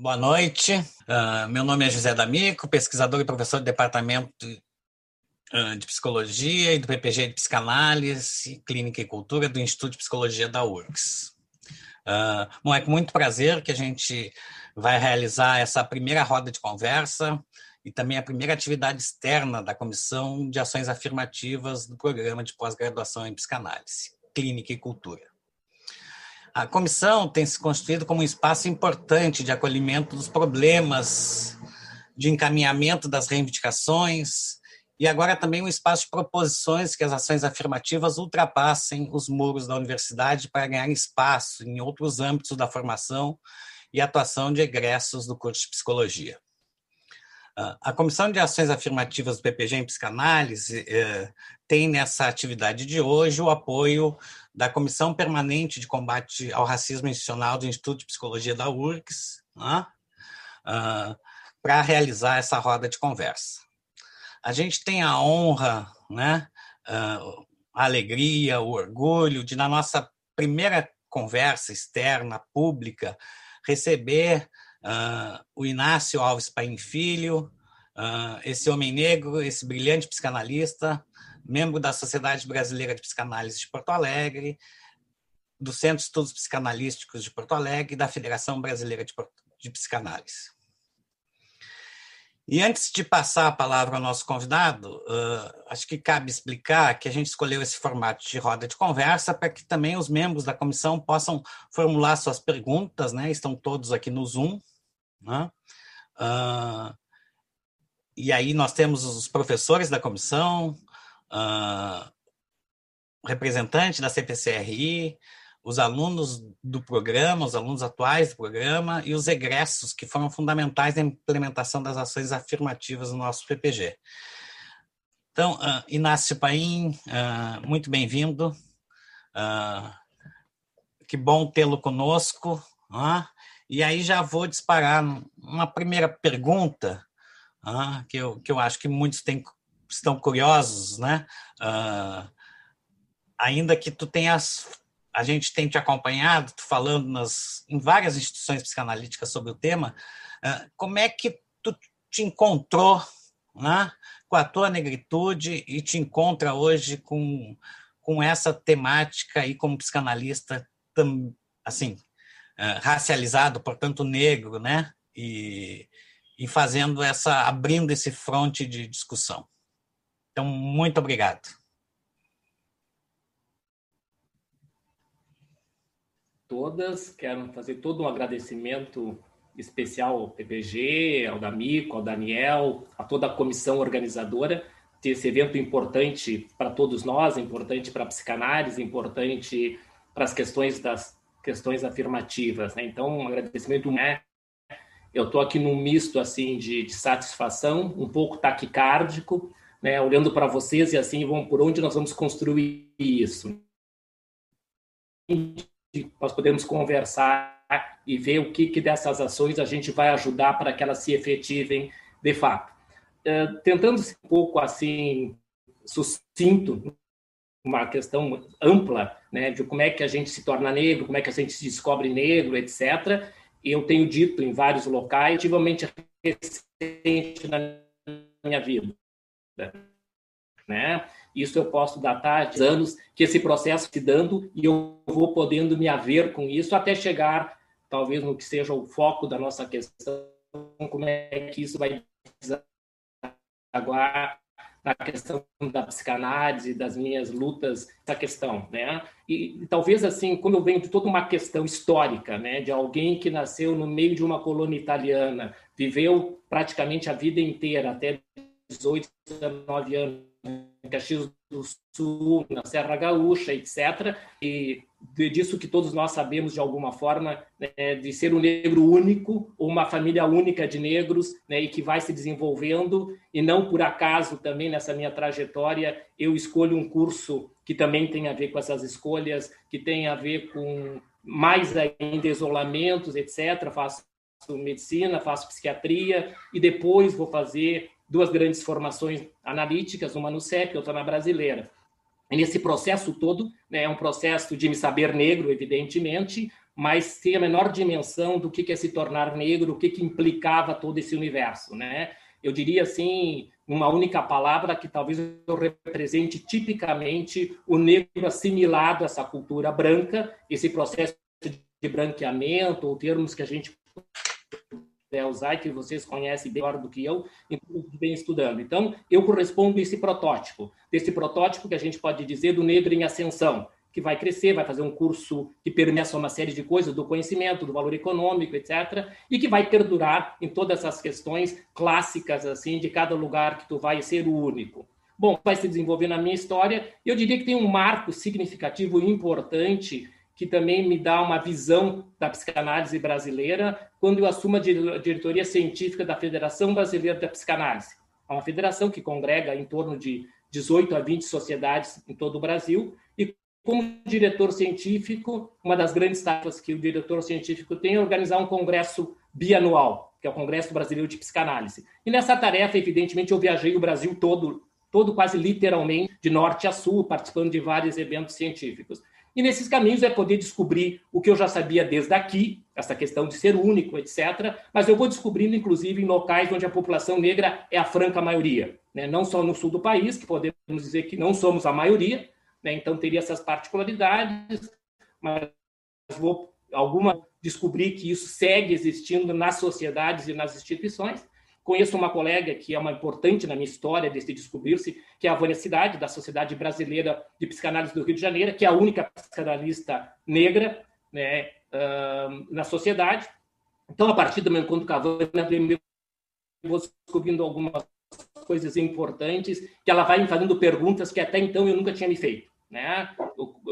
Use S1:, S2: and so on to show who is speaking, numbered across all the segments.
S1: Boa noite. Uh, meu nome é José D'Amico, pesquisador e professor do Departamento uh, de Psicologia e do PPG de Psicanálise, Clínica e Cultura do Instituto de Psicologia da URGS. Uh, bom, é com muito prazer que a gente vai realizar essa primeira roda de conversa e também a primeira atividade externa da Comissão de Ações Afirmativas do Programa de Pós-Graduação em Psicanálise, Clínica e Cultura. A comissão tem se constituído como um espaço importante de acolhimento dos problemas, de encaminhamento das reivindicações, e agora também um espaço de proposições que as ações afirmativas ultrapassem os muros da universidade para ganhar espaço em outros âmbitos da formação e atuação de egressos do curso de psicologia. A Comissão de Ações Afirmativas do PPG em Psicanálise eh, tem nessa atividade de hoje o apoio da Comissão Permanente de Combate ao Racismo Institucional do Instituto de Psicologia da URCS, né, uh, para realizar essa roda de conversa. A gente tem a honra, né, uh, a alegria, o orgulho de, na nossa primeira conversa externa, pública, receber uh, o Inácio Alves Paim Filho, uh, esse homem negro, esse brilhante psicanalista, membro da Sociedade Brasileira de Psicanálise de Porto Alegre, do Centro de Estudos Psicanalísticos de Porto Alegre e da Federação Brasileira de, de Psicanálise. E antes de passar a palavra ao nosso convidado, uh, acho que cabe explicar que a gente escolheu esse formato de roda de conversa para que também os membros da comissão possam formular suas perguntas, né? Estão todos aqui no Zoom. Né? Uh, e aí nós temos os professores da comissão, uh, representante da CPCRI, os alunos do programa, os alunos atuais do programa e os egressos que foram fundamentais na implementação das ações afirmativas no nosso PPG. Então, uh, Inácio Paim, uh, muito bem-vindo. Uh, que bom tê-lo conosco. E aí já vou disparar uma primeira pergunta, que, eu, que eu acho que muitos estão curiosos, né? ainda que tu tenhas a gente tem te acompanhado, falando nas, em várias instituições psicanalíticas sobre o tema, ah, como é que tu te encontrou né, com a tua negritude e te encontra hoje com, com essa temática aí como psicanalista tam, assim ah, racializado, portanto negro, né? E, e fazendo essa abrindo esse fronte de discussão. Então, muito obrigado.
S2: todas. Quero fazer todo um agradecimento especial ao PPG, ao D'Amico, ao Daniel, a toda a comissão organizadora ter esse evento importante para todos nós, importante para a psicanálise, importante para as questões das questões afirmativas. Né? Então, um agradecimento é eu estou aqui num misto assim de, de, satisfação, um pouco taquicárdico, né? olhando para vocês e assim vamos por onde nós vamos construir isso nós podemos conversar e ver o que, que dessas ações a gente vai ajudar para que elas se efetivem de fato. Uh, tentando ser um pouco assim sucinto, uma questão ampla, né, de como é que a gente se torna negro, como é que a gente se descobre negro, etc. Eu tenho dito em vários locais, ativamente recente na minha vida, né? Isso eu posso datar de anos que esse processo se dando e eu vou podendo me haver com isso até chegar, talvez, no que seja o foco da nossa questão, como é que isso vai desaguar na questão da psicanálise, das minhas lutas, essa questão, né? E, talvez assim, como eu venho de toda uma questão histórica, né, de alguém que nasceu no meio de uma colônia italiana, viveu praticamente a vida inteira até 18, 19 anos Caxias do Sul, na Serra Gaúcha, etc. E disso que todos nós sabemos de alguma forma, né, de ser um negro único, uma família única de negros, né, e que vai se desenvolvendo, e não por acaso também nessa minha trajetória eu escolho um curso que também tem a ver com essas escolhas, que tem a ver com mais ainda isolamentos, etc. Faço medicina, faço psiquiatria, e depois vou fazer duas grandes formações analíticas, uma no CEP, outra na brasileira. E nesse processo todo, né, é um processo de me saber negro, evidentemente, mas sem a menor dimensão do que é se tornar negro, o que, que implicava todo esse universo, né? Eu diria assim, uma única palavra que talvez eu represente tipicamente o negro assimilado a essa cultura branca, esse processo de branqueamento, ou termos que a gente é, que vocês conhecem melhor do que eu, e bem estudando. Então, eu correspondo a esse protótipo, desse protótipo que a gente pode dizer do negro em ascensão, que vai crescer, vai fazer um curso que permeia uma série de coisas do conhecimento, do valor econômico, etc., e que vai perdurar em todas essas questões clássicas assim de cada lugar que tu vai ser o único. Bom, vai se desenvolver na minha história. Eu diria que tem um marco significativo e importante que também me dá uma visão da psicanálise brasileira quando eu assumo a diretoria científica da Federação Brasileira da Psicanálise. É uma federação que congrega em torno de 18 a 20 sociedades em todo o Brasil e como diretor científico, uma das grandes tarefas que o diretor científico tem é organizar um congresso bianual, que é o Congresso Brasileiro de Psicanálise. E nessa tarefa, evidentemente, eu viajei o Brasil todo, todo quase literalmente, de norte a sul, participando de vários eventos científicos. E nesses caminhos é poder descobrir o que eu já sabia desde aqui, essa questão de ser único, etc. Mas eu vou descobrindo, inclusive, em locais onde a população negra é a franca maioria. Né? Não só no sul do país, que podemos dizer que não somos a maioria, né? então teria essas particularidades, mas vou alguma descobrir que isso segue existindo nas sociedades e nas instituições. Conheço uma colega que é uma importante na minha história desse descobrir-se, que é a Vânia Cidade, da Sociedade Brasileira de Psicanálise do Rio de Janeiro, que é a única psicanalista negra né, na sociedade. Então, a partir do meu encontro com a Vânia, eu vou descobrindo algumas coisas importantes, que ela vai me fazendo perguntas que até então eu nunca tinha me feito. Né?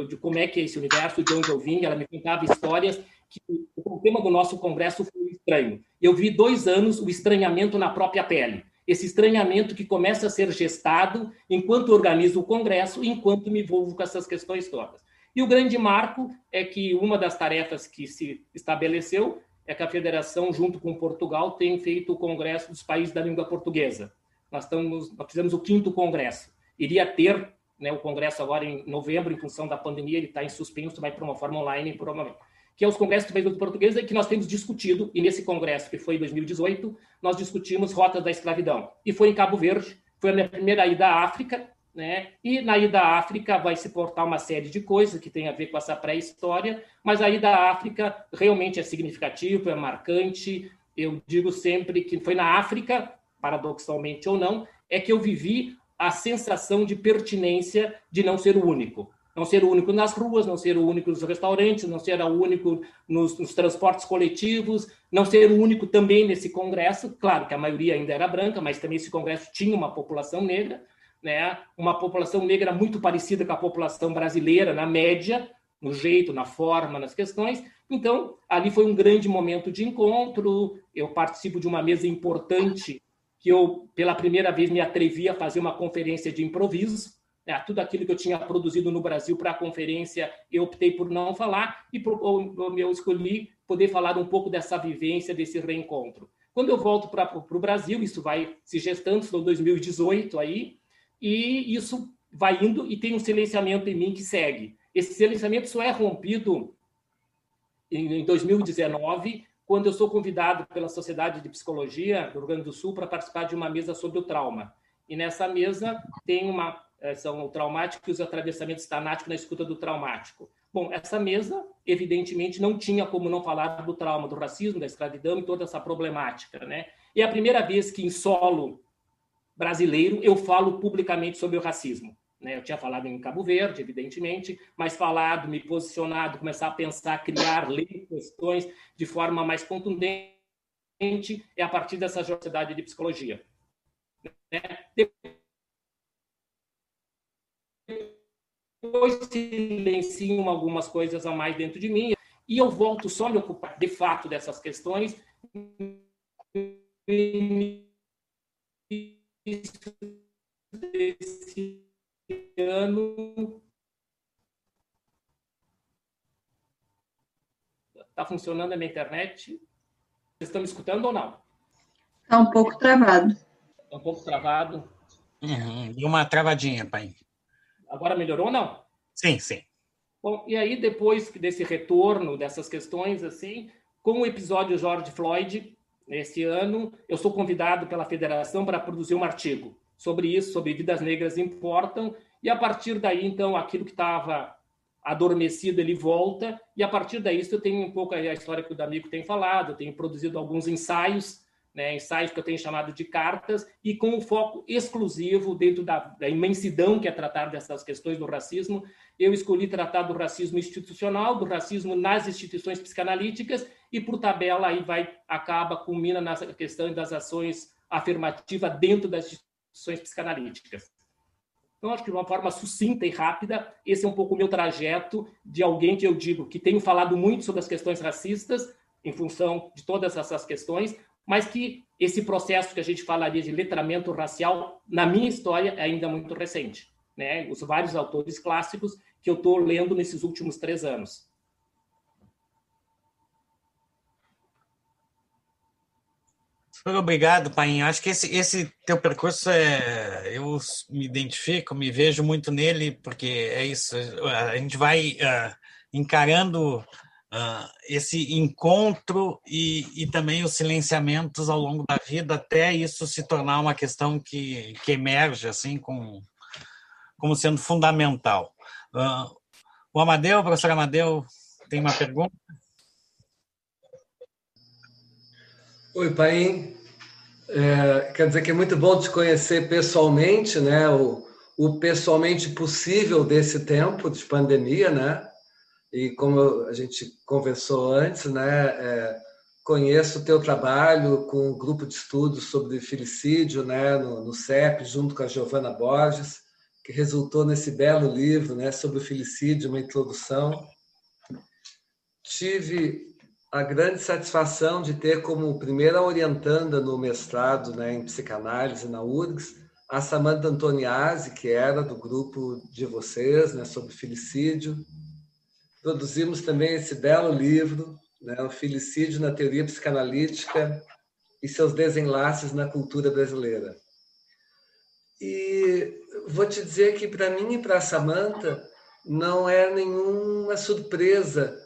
S2: De como é que é esse universo, de onde eu vim, ela me contava histórias que o tema do nosso congresso foi estranho. Eu vi dois anos o estranhamento na própria pele. Esse estranhamento que começa a ser gestado enquanto organizo o congresso, enquanto me envolvo com essas questões todas. E o grande marco é que uma das tarefas que se estabeleceu é que a federação, junto com Portugal, tem feito o congresso dos países da língua portuguesa. Nós, estamos, nós fizemos o quinto congresso. Iria ter né, o congresso agora em novembro, em função da pandemia, ele está em suspenso, vai para uma forma online, provavelmente que é os congressos do país portuguesa, que nós temos discutido, e nesse congresso, que foi em 2018, nós discutimos rotas da escravidão. E foi em Cabo Verde, foi a minha primeira ida à África, né? E na ida à África vai se portar uma série de coisas que tem a ver com essa pré-história, mas a ida à África realmente é significativa, é marcante. Eu digo sempre que foi na África, paradoxalmente ou não, é que eu vivi a sensação de pertinência de não ser o único não ser o único nas ruas, não ser o único nos restaurantes, não ser o único nos, nos, transportes coletivos, não ser o único também nesse congresso. Claro que a maioria ainda era branca, mas também esse congresso tinha uma população negra, né? uma população negra muito parecida com a população brasileira, na média, no jeito, na forma, nas questões. Então, ali foi um grande momento de encontro. Eu participo de uma mesa importante que eu, pela primeira vez, me atrevi a fazer uma conferência de improviso é, tudo aquilo que eu tinha produzido no Brasil para a conferência, eu optei por não falar e eu escolhi poder falar um pouco dessa vivência, desse reencontro. Quando eu volto para o Brasil, isso vai se gestando, estou 2018 aí, e isso vai indo e tem um silenciamento em mim que segue. Esse silenciamento só é rompido em 2019, quando eu sou convidado pela Sociedade de Psicologia do Rio Grande do Sul para participar de uma mesa sobre o trauma. E nessa mesa tem uma são o traumático e os atravessamentos tanáticos na escuta do traumático. Bom, essa mesa, evidentemente, não tinha como não falar do trauma, do racismo, da escravidão e toda essa problemática. Né? E é a primeira vez que, em solo brasileiro, eu falo publicamente sobre o racismo. Né? Eu tinha falado em Cabo Verde, evidentemente, mas falado, me posicionado, começar a pensar, criar, ler questões de forma mais contundente, é a partir dessa sociedade de psicologia. Né? Depois silenciam algumas coisas a mais dentro de mim e eu volto só a me ocupar de fato dessas questões. Desse ano está funcionando a minha internet? Vocês estão me escutando ou não?
S3: Está um pouco travado.
S2: Está um pouco travado.
S1: Uhum. e uma travadinha pai
S2: Agora melhorou ou não?
S1: Sim, sim.
S2: Bom, e aí depois desse retorno dessas questões, assim, com o episódio George Floyd, esse ano, eu sou convidado pela federação para produzir um artigo sobre isso, sobre vidas negras importam, e a partir daí, então, aquilo que estava adormecido, ele volta, e a partir daí eu tenho um pouco a história que o D'Amico tem falado, eu tenho produzido alguns ensaios, né, ensaios que eu tenho chamado de cartas, e com um foco exclusivo dentro da, da imensidão que é tratar dessas questões do racismo, eu escolhi tratar do racismo institucional, do racismo nas instituições psicanalíticas, e por tabela aí vai acaba culmina na questão das ações afirmativas dentro das instituições psicanalíticas. Então, acho que de uma forma sucinta e rápida, esse é um pouco o meu trajeto de alguém que eu digo que tenho falado muito sobre as questões racistas, em função de todas essas questões, mas que esse processo que a gente falaria de letramento racial, na minha história, é ainda muito recente. Né? Os vários autores clássicos que eu estou lendo nesses últimos três anos.
S1: Obrigado, Painho. Acho que esse, esse teu percurso é. Eu me identifico, me vejo muito nele, porque é isso. A gente vai uh, encarando uh, esse encontro e, e também os silenciamentos ao longo da vida, até isso se tornar uma questão que, que emerge assim com, como sendo fundamental. Uh, o Amadeu, o professor Amadeu, tem uma pergunta?
S4: Oi, Paim. É, quer dizer que é muito bom te conhecer pessoalmente, né? O, o pessoalmente possível desse tempo de pandemia, né? E como a gente conversou antes, né? É, conheço o teu trabalho com o grupo de estudos sobre filicídio, né? No, no CEP, junto com a Giovana Borges, que resultou nesse belo livro, né? Sobre o filicídio, uma introdução. Tive a grande satisfação de ter como primeira orientanda no mestrado né, em psicanálise na URGS a Samantha Antoniazzi, que era do grupo de vocês, né, sobre filicídio. Produzimos também esse belo livro, né, O Filicídio na Teoria Psicanalítica e seus desenlaces na cultura brasileira. E vou te dizer que para mim e para a Samantha não é nenhuma surpresa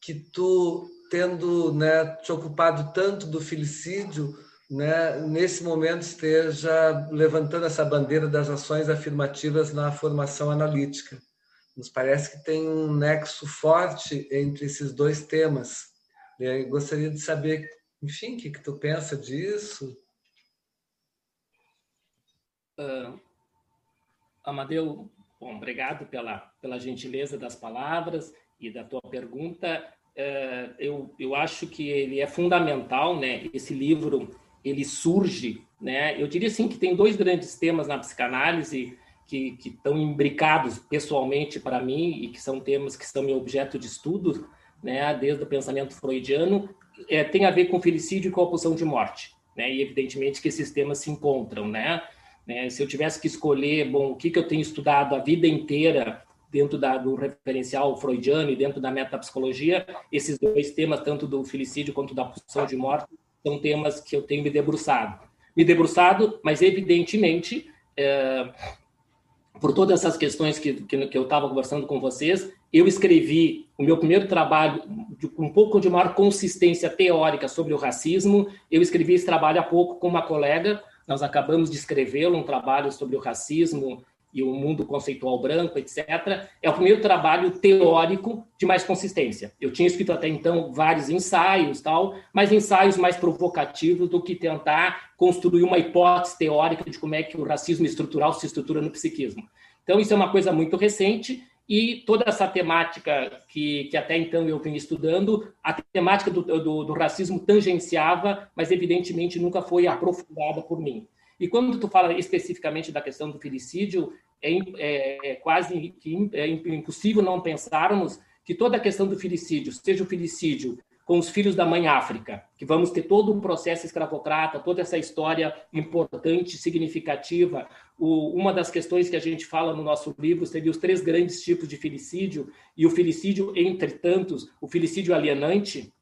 S4: que tu tendo né, te ocupado tanto do filicídio, né, nesse momento esteja levantando essa bandeira das ações afirmativas na formação analítica. Nos parece que tem um nexo forte entre esses dois temas. Gostaria de saber, enfim, o que, que tu pensa disso?
S2: Uh, Amadeu, bom, obrigado pela, pela gentileza das palavras e da tua pergunta é, eu, eu acho que ele é fundamental, né? Esse livro ele surge, né? Eu diria assim que tem dois grandes temas na psicanálise que, que estão imbricados pessoalmente para mim e que são temas que são meu objeto de estudo, né? Desde o pensamento freudiano, é, tem a ver com felicídio e com a pulsão de morte, né? E evidentemente que esses temas se encontram, né? né? Se eu tivesse que escolher, bom, o que, que eu tenho estudado a vida inteira dentro da, do referencial freudiano e dentro da metapsicologia, esses dois temas, tanto do filicídio quanto da pulsão de morte, são temas que eu tenho me debruçado. Me debruçado, mas evidentemente, é, por todas essas questões que, que, que eu estava conversando com vocês, eu escrevi o meu primeiro trabalho com um pouco de maior consistência teórica sobre o racismo. Eu escrevi esse trabalho há pouco com uma colega, nós acabamos de escrevê-lo, um trabalho sobre o racismo e o mundo conceitual branco, etc., é o primeiro trabalho teórico de mais consistência. Eu tinha escrito até então vários ensaios, tal, mas ensaios mais provocativos do que tentar construir uma hipótese teórica de como é que o racismo estrutural se estrutura no psiquismo. Então, isso é uma coisa muito recente e toda essa temática que, que até então eu venho estudando, a temática do, do, do racismo tangenciava, mas evidentemente nunca foi aprofundada por mim. E quando tu fala especificamente da questão do filicídio, é, é, é quase que é impossível não pensarmos que toda a questão do filicídio, seja o filicídio com os filhos da mãe África, que vamos ter todo um processo escravocrata, toda essa história importante, significativa. O, uma das questões que a gente fala no nosso livro seria os três grandes tipos de filicídio, e o filicídio, entre tantos, o filicídio alienante,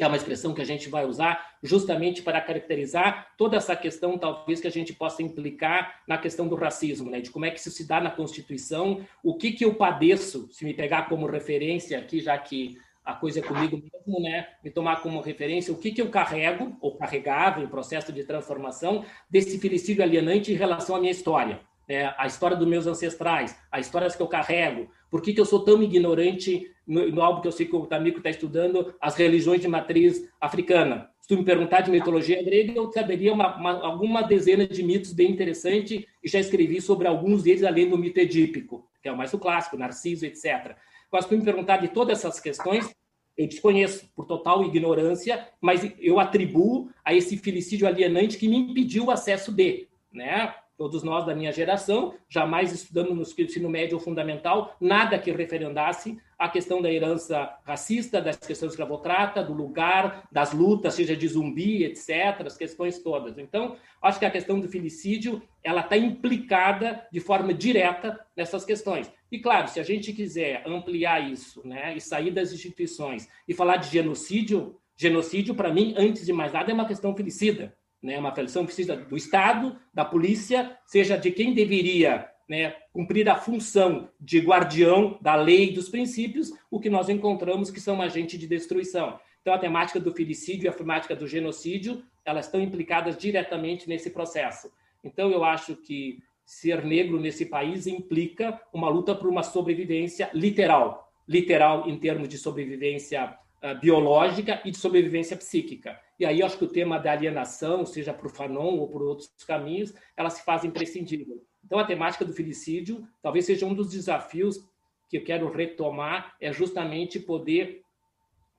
S2: que é uma expressão que a gente vai usar justamente para caracterizar toda essa questão, talvez, que a gente possa implicar na questão do racismo, né? de como é que isso se dá na Constituição, o que, que eu padeço, se me pegar como referência aqui, já que a coisa é comigo mesmo, né? me tomar como referência, o que, que eu carrego, ou carregava em processo de transformação, desse felicídio alienante em relação à minha história é, a história dos meus ancestrais, as histórias que eu carrego, por que, que eu sou tão ignorante no, no álbum que eu sei que o Tamico está estudando, as religiões de matriz africana. Se tu me perguntar de mitologia grega, eu saberia uma, uma, alguma dezena de mitos bem interessantes e já escrevi sobre alguns deles, além do mito edípico, que é o mais clássico, Narciso, etc. Mas se tu me perguntar de todas essas questões, eu desconheço por total ignorância, mas eu atribuo a esse felicídio alienante que me impediu o acesso de, né? Todos nós da minha geração, jamais estudamos no ensino médio ou fundamental nada que referendasse a questão da herança racista, das questões de escravotrata, do lugar, das lutas, seja de zumbi, etc., as questões todas. Então, acho que a questão do filicídio ela está implicada de forma direta nessas questões. E, claro, se a gente quiser ampliar isso né, e sair das instituições e falar de genocídio, genocídio, para mim, antes de mais nada, é uma questão filicida né, uma aferição precisa do Estado, da polícia, seja de quem deveria né, cumprir a função de guardião da lei e dos princípios, o que nós encontramos que são agentes de destruição. Então, a temática do filicídio e a temática do genocídio, elas estão implicadas diretamente nesse processo. Então, eu acho que ser negro nesse país implica uma luta por uma sobrevivência literal, literal em termos de sobrevivência biológica e de sobrevivência psíquica. E aí acho que o tema da alienação, seja o Fanon ou por outros caminhos, ela se faz imprescindível. Então a temática do filicídio talvez seja um dos desafios que eu quero retomar, é justamente poder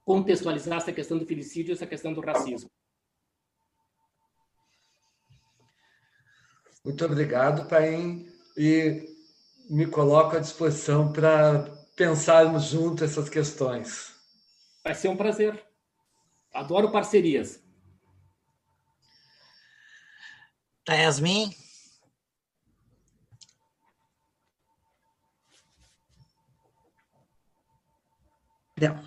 S2: contextualizar essa questão do filicídio, essa questão do racismo.
S4: Muito obrigado, Paim, e me coloco à disposição para pensarmos junto essas questões.
S2: Vai ser um prazer. Adoro parcerias.
S1: Tá, Yasmin?
S3: Não.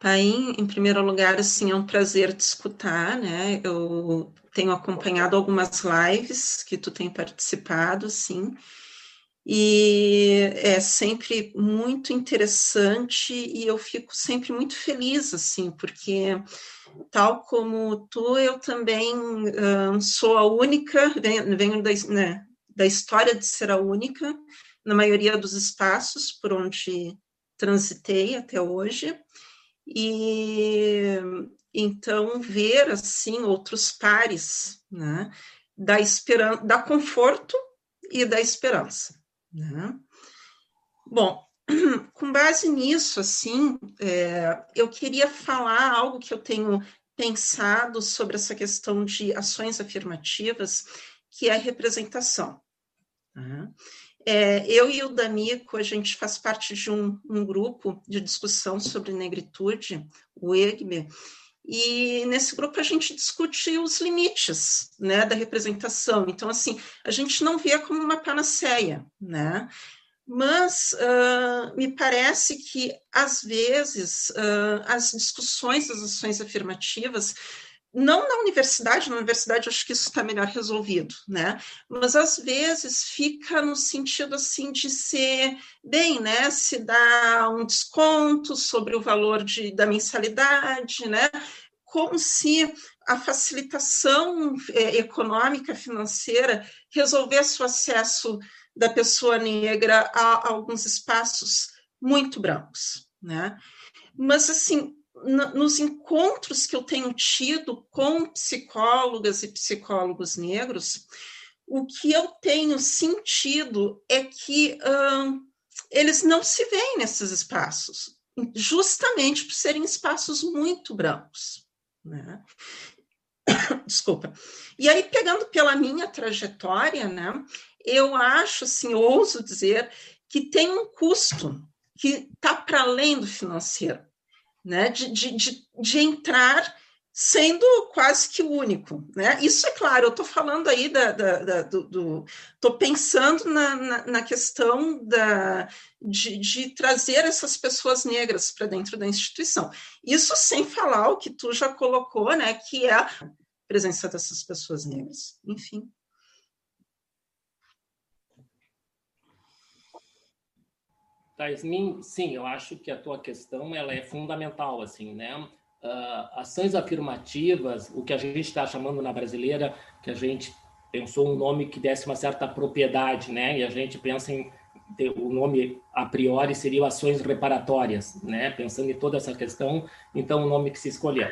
S3: Paim, em primeiro lugar, assim, é um prazer te escutar, né? Eu tenho acompanhado algumas lives que tu tem participado, sim, e é sempre muito interessante e eu fico sempre muito feliz, assim, porque tal como tu, eu também sou a única, venho, venho da, né, da história de ser a única na maioria dos espaços por onde transitei até hoje, e então ver, assim, outros pares, né, da esperança, da conforto e da esperança. Né? Bom, com base nisso, assim, é, eu queria falar algo que eu tenho pensado sobre essa questão de ações afirmativas, que é a representação. Uhum. É, eu e o Danico, a gente faz parte de um, um grupo de discussão sobre negritude, o EGME, e nesse grupo a gente discute os limites né, da representação. Então, assim, a gente não vê como uma panaceia, né? Mas uh, me parece que, às vezes, uh, as discussões das ações afirmativas não na universidade, na universidade acho que isso está melhor resolvido, né? Mas às vezes fica no sentido assim de ser bem, né? Se dá um desconto sobre o valor de, da mensalidade, né? Como se a facilitação é, econômica, financeira, resolvesse o acesso da pessoa negra a, a alguns espaços muito brancos, né? Mas assim, nos encontros que eu tenho tido com psicólogas e psicólogos negros, o que eu tenho sentido é que eles não se veem nesses espaços, justamente por serem espaços muito brancos. Né? Desculpa. E aí, pegando pela minha trajetória, né, eu acho, assim, ouso dizer, que tem um custo que está para além do financeiro né, de, de, de, de entrar sendo quase que único, né? Isso é claro, eu estou falando aí da, da, da do, estou pensando na, na, na, questão da, de, de trazer essas pessoas negras para dentro da instituição. Isso sem falar o que tu já colocou, né? Que é a presença dessas pessoas negras. Enfim.
S2: Tasmin, sim, eu acho que a tua questão ela é fundamental, assim, né? Uh, ações afirmativas, o que a gente está chamando na brasileira, que a gente pensou um nome que desse uma certa propriedade, né? E a gente pensa em o nome a priori seria ações reparatórias, né? Pensando em toda essa questão, então o nome que se escolheu.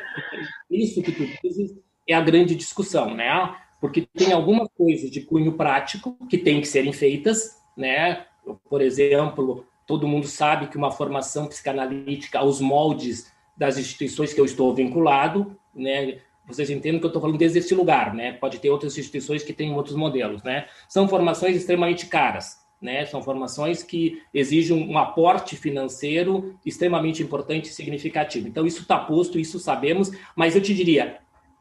S2: Isso que tu dizes é a grande discussão, né? Porque tem algumas coisas de cunho prático que têm que serem feitas, né? Por exemplo, todo mundo sabe que uma formação psicanalítica aos moldes das instituições que eu estou vinculado, né? Vocês entendem que eu estou falando desde esse lugar, né? Pode ter outras instituições que têm outros modelos, né? São formações extremamente caras, né? São formações que exigem um aporte financeiro extremamente importante e significativo. Então, isso está posto, isso sabemos, mas eu te diria,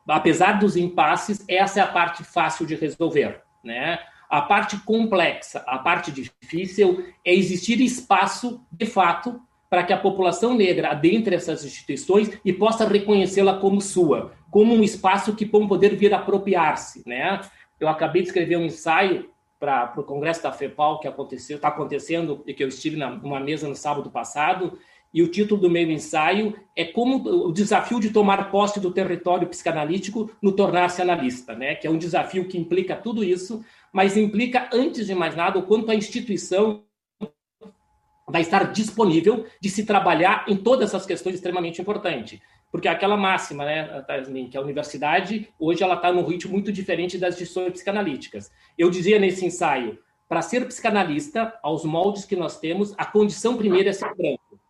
S2: apesar dos impasses, essa é a parte fácil de resolver, né? A parte complexa, a parte difícil é existir espaço, de fato, para que a população negra adentre essas instituições e possa reconhecê-la como sua, como um espaço que vão poder vir apropriar-se. Né? Eu acabei de escrever um ensaio para o Congresso da FEPAL que aconteceu, está acontecendo e que eu estive numa mesa no sábado passado, e o título do meu ensaio é como o desafio de tomar posse do território psicanalítico no tornar-se analista, né? que é um desafio que implica tudo isso, mas implica, antes de mais nada, o quanto a instituição vai estar disponível de se trabalhar em todas essas questões extremamente importantes. Porque aquela máxima, né, Tasmin, que a universidade, hoje, ela está num ritmo muito diferente das instituições psicanalíticas. Eu dizia nesse ensaio, para ser psicanalista, aos moldes que nós temos, a condição primeira é ser branco.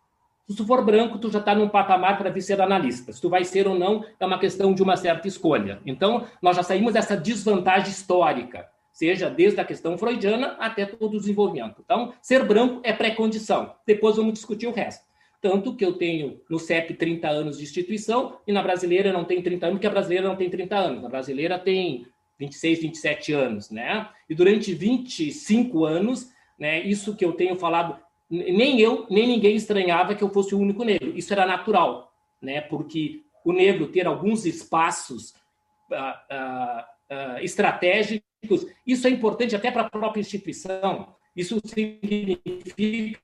S2: Se tu for branco, tu já está num patamar para vir ser analista. Se tu vai ser ou não, é uma questão de uma certa escolha. Então, nós já saímos dessa desvantagem histórica seja desde a questão freudiana até todo o desenvolvimento. Então, ser branco é pré-condição. Depois vamos discutir o resto. Tanto que eu tenho no CEP 30 anos de instituição e na brasileira não tem 30 anos, porque a brasileira não tem 30 anos. A brasileira tem 26, 27 anos, né? E durante 25 anos, né, isso que eu tenho falado, nem eu, nem ninguém estranhava que eu fosse o único negro. Isso era natural, né? Porque o negro ter alguns espaços uh, uh, estratégicos isso é importante até para a própria instituição. Isso significa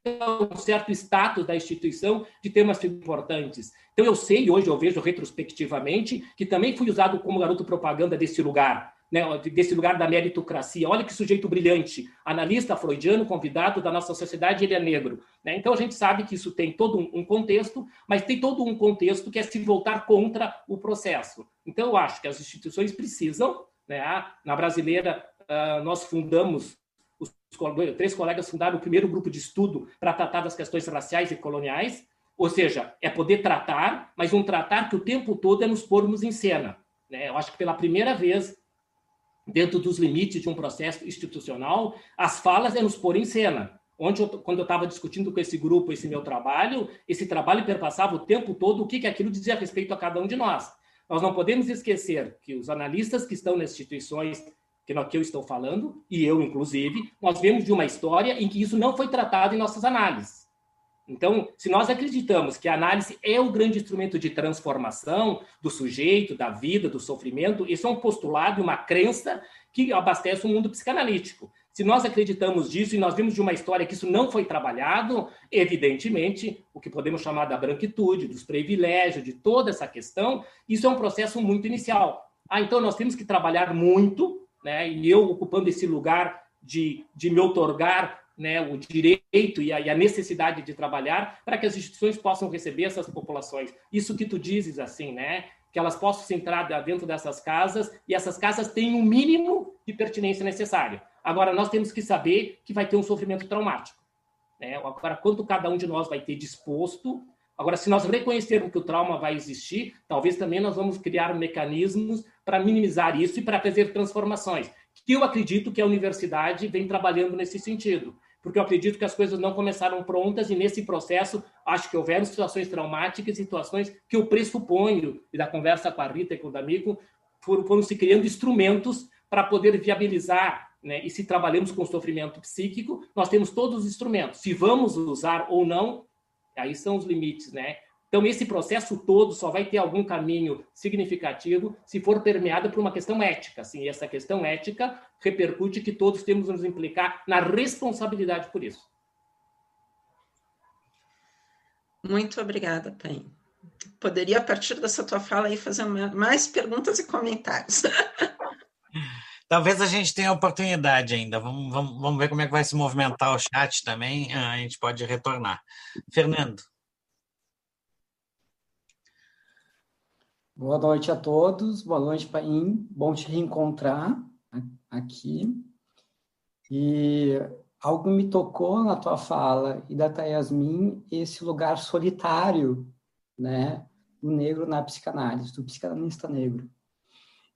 S2: um certo status da instituição de temas importantes. Então, eu sei, hoje eu vejo retrospectivamente, que também fui usado como garoto propaganda desse lugar, né, desse lugar da meritocracia. Olha que sujeito brilhante, analista freudiano, convidado da nossa sociedade, ele é negro. Né? Então, a gente sabe que isso tem todo um contexto, mas tem todo um contexto que é se voltar contra o processo. Então, eu acho que as instituições precisam né? Ah, na brasileira, ah, nós fundamos, os três colegas fundaram o primeiro grupo de estudo para tratar das questões raciais e coloniais, ou seja, é poder tratar, mas um tratar que o tempo todo é nos pormos em cena. Né? Eu acho que pela primeira vez, dentro dos limites de um processo institucional, as falas é nos pôr em cena. Onde eu, quando eu estava discutindo com esse grupo esse meu trabalho, esse trabalho perpassava o tempo todo o que, que aquilo dizia a respeito a cada um de nós. Nós não podemos esquecer que os analistas que estão nas instituições que, eu estou falando, e eu inclusive, nós vemos de uma história em que isso não foi tratado em nossas análises. Então, se nós acreditamos que a análise é o grande instrumento de transformação do sujeito, da vida, do sofrimento, isso é um postulado, uma crença que abastece o mundo psicanalítico. Se nós acreditamos disso e nós vimos de uma história que isso não foi trabalhado, evidentemente, o que podemos chamar da branquitude, dos privilégios, de toda essa questão, isso é um processo muito inicial. Ah, então nós temos que trabalhar muito, né? E eu ocupando esse lugar de, de me otorgar né, o direito e a, e a, necessidade de trabalhar para que as instituições possam receber essas populações. Isso que tu dizes assim, né? Que elas possam entrar dentro dessas casas e essas casas têm o um mínimo de pertinência necessário. Agora, nós temos que saber que vai ter um sofrimento traumático. Né? Agora, quanto cada um de nós vai ter disposto. Agora, se nós reconhecermos que o trauma vai existir, talvez também nós vamos criar mecanismos para minimizar isso e para fazer transformações. Que eu acredito que a universidade vem trabalhando nesse sentido. porque eu acredito que as coisas não começaram prontas e nesse processo acho que houveram situações traumáticas, situações que eu pressuponho, e da conversa com a Rita e com o D'Amico, foram, foram se criando instrumentos para poder viabilizar, né? e se trabalhamos com sofrimento psíquico, nós temos todos os instrumentos. Se vamos usar ou não, aí são os limites, né? Então, esse processo todo só vai ter algum caminho significativo se for permeado por uma questão ética. Assim, e essa questão ética repercute que todos temos nos implicar na responsabilidade por isso.
S3: Muito obrigada, Pen. Poderia, a partir dessa tua fala, aí, fazer mais perguntas e comentários.
S1: Talvez a gente tenha oportunidade ainda. Vamos, vamos, vamos ver como é que vai se movimentar o chat também. Ah, a gente pode retornar. Fernando.
S5: Boa noite a todos, boa noite, Paim. Bom te reencontrar aqui. E algo me tocou na tua fala e da Yasmin, esse lugar solitário, né, do negro na psicanálise, do psicanalista negro.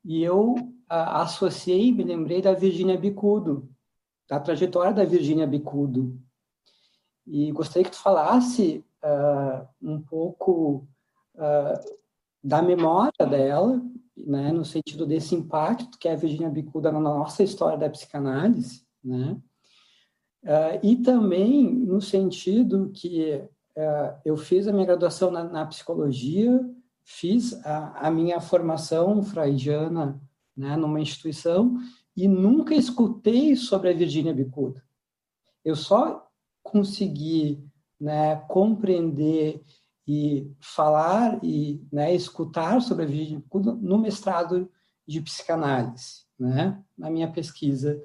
S5: E eu associei, me lembrei da Virginia Bicudo, da trajetória da Virginia Bicudo. E gostaria que tu falasse uh, um pouco uh, da memória dela, né, no sentido desse impacto que é a Virginia Bicuda na nossa história da psicanálise, né, uh, e também no sentido que eu fiz a minha graduação na, na psicologia, fiz a, a, minha formação freudiana né, numa instituição e nunca escutei sobre a Virginia Bicuda. Eu só consegui né, compreender e falar e né, escutar sobre a Virgem no mestrado de psicanálise, né, na minha pesquisa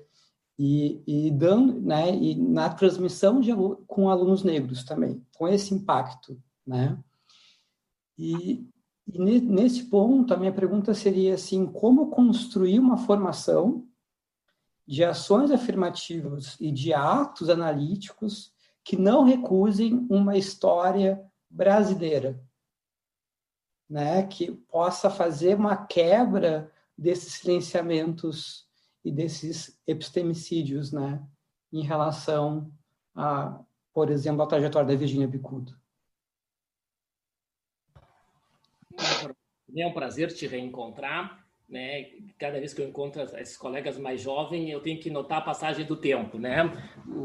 S5: e, e dando, né, e na transmissão de, com alunos negros também, com esse impacto, né. E, e nesse ponto a minha pergunta seria assim, como construir uma formação de ações afirmativas e de atos analíticos que não recusem uma história brasileira, né, que possa fazer uma quebra desses silenciamentos e desses epistemicídios, né, em relação a, por exemplo, a trajetória da Virginia Bicudo.
S2: É um prazer te reencontrar. Né? Cada vez que eu encontro esses colegas mais jovens, eu tenho que notar a passagem do tempo, né?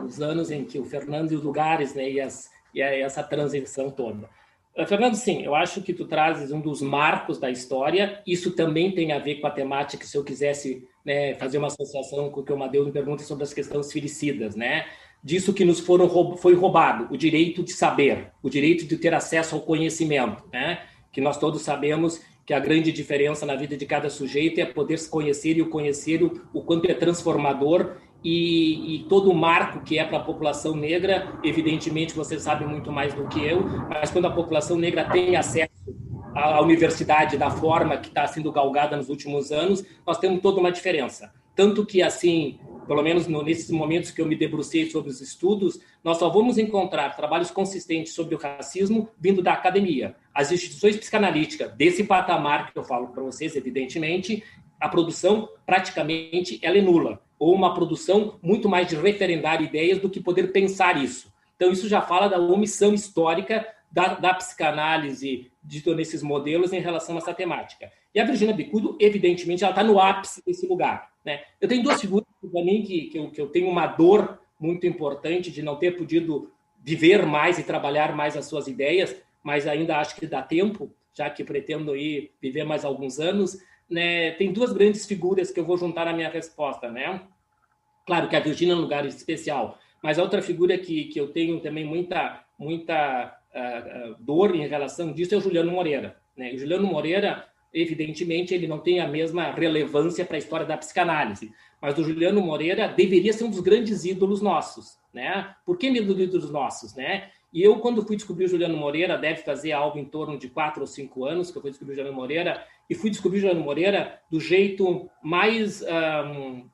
S2: Os anos em que o Fernando e os lugares, né? E, as, e essa transição toda. Eh, Fernando, sim, eu acho que tu trazes um dos marcos da história. Isso também tem a ver com a temática, se eu quisesse né, fazer uma associação com o que o Madeu me pergunta sobre as questões filicidas, né? Disso que nos foram, foi roubado, o direito de saber, o direito de ter acesso ao conhecimento, né? Que nós todos sabemos que a grande diferença na vida de cada sujeito é poder se conhecer e o conhecer o, o quanto é transformador e, e, todo o marco que é para a população negra, evidentemente você sabe muito mais do que eu, mas quando a população negra tem acesso à universidade da forma que está sendo galgada nos últimos anos, nós temos toda uma diferença. Tanto que, assim, pelo menos nesses momentos que eu me debrucei sobre os estudos, nós só vamos encontrar trabalhos consistentes sobre o racismo vindo da academia. As instituições psicanalíticas desse patamar que eu falo para vocês, evidentemente, a produção praticamente ela é nula ou uma produção muito mais de referendar ideias do que poder pensar isso. Então, isso já fala da omissão histórica da, da psicanálise dito nesses modelos em relação a essa temática. E a Virginia Bicudo, evidentemente, ela está no ápice desse lugar. Né? Eu tenho duas figuras para mim que, que eu, que eu tenho uma dor muito importante de não ter podido viver mais e trabalhar mais as suas ideias, mas ainda acho que dá tempo, já que pretendo ir viver mais alguns anos. Né? Tem duas grandes figuras que eu vou juntar na minha resposta, né? Claro que a Virgínia é um lugar especial, mas a outra figura que, que eu tenho também muita, muita uh, dor em relação disso é o Juliano Moreira. Né? O Juliano Moreira, evidentemente, ele não tem a mesma relevância para a história da psicanálise, mas o Juliano Moreira deveria ser um dos grandes ídolos nossos. Né? Por que ídolos nossos? Né? E eu, quando fui descobrir o Juliano Moreira, deve fazer algo em torno de quatro ou cinco anos que eu fui descobrir o Juliano Moreira, e fui descobrir o Juliano Moreira do jeito mais um,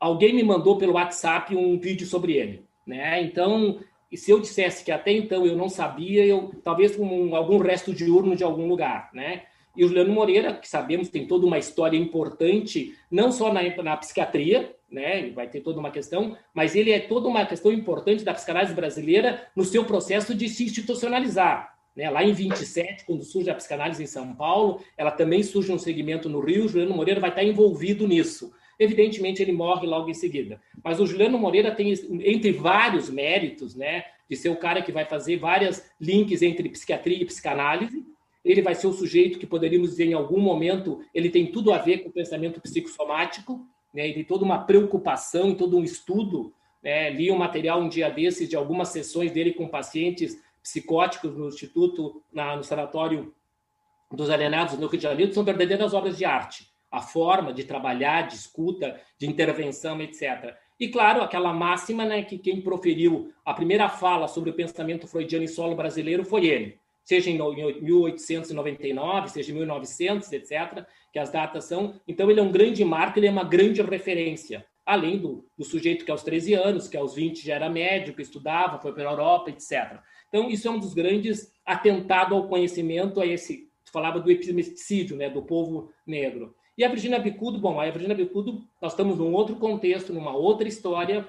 S2: alguém me mandou pelo WhatsApp um vídeo sobre ele, né? Então, e se eu dissesse que até então eu não sabia, eu talvez com algum resto de urno de algum lugar, né? E o Juliano Moreira, que sabemos tem toda uma história importante, não só na, na psiquiatria, né? Vai ter toda uma questão, mas ele é toda uma questão importante da psicanálise brasileira no seu processo de se institucionalizar. Né? Lá em 27, quando surge a psicanálise em São Paulo, ela também surge um segmento no Rio, Juliano Moreira vai estar envolvido nisso. Evidentemente, ele morre logo em seguida. Mas o Juliano Moreira tem, entre vários méritos, né, de ser o cara que vai fazer vários links entre psiquiatria e psicanálise. Ele vai ser o sujeito que poderíamos dizer em algum momento, ele tem tudo a ver com o pensamento psicossomático, né, ele tem toda uma preocupação, todo um estudo. Né, li um material um dia desses de algumas sessões dele com pacientes psicóticos no Instituto, na, no Sanatório dos Alienados no Rio de Janeiro, são verdadeiras obras de arte a forma de trabalhar, de escuta, de intervenção, etc. E, claro, aquela máxima né, que quem proferiu a primeira fala sobre o pensamento freudiano em solo brasileiro foi ele, seja em 1899, seja em 1900, etc., que as datas são. Então, ele é um grande marco, ele é uma grande referência, além do, do sujeito que aos 13 anos, que aos 20 já era médico, estudava, foi para a Europa, etc. Então, isso é um dos grandes atentados ao conhecimento, a esse. Tu falava do epistemicídio, né, do povo negro. E a Virginia Bicudo, bom, a Virginia Bicudo, nós estamos num outro contexto, numa outra história.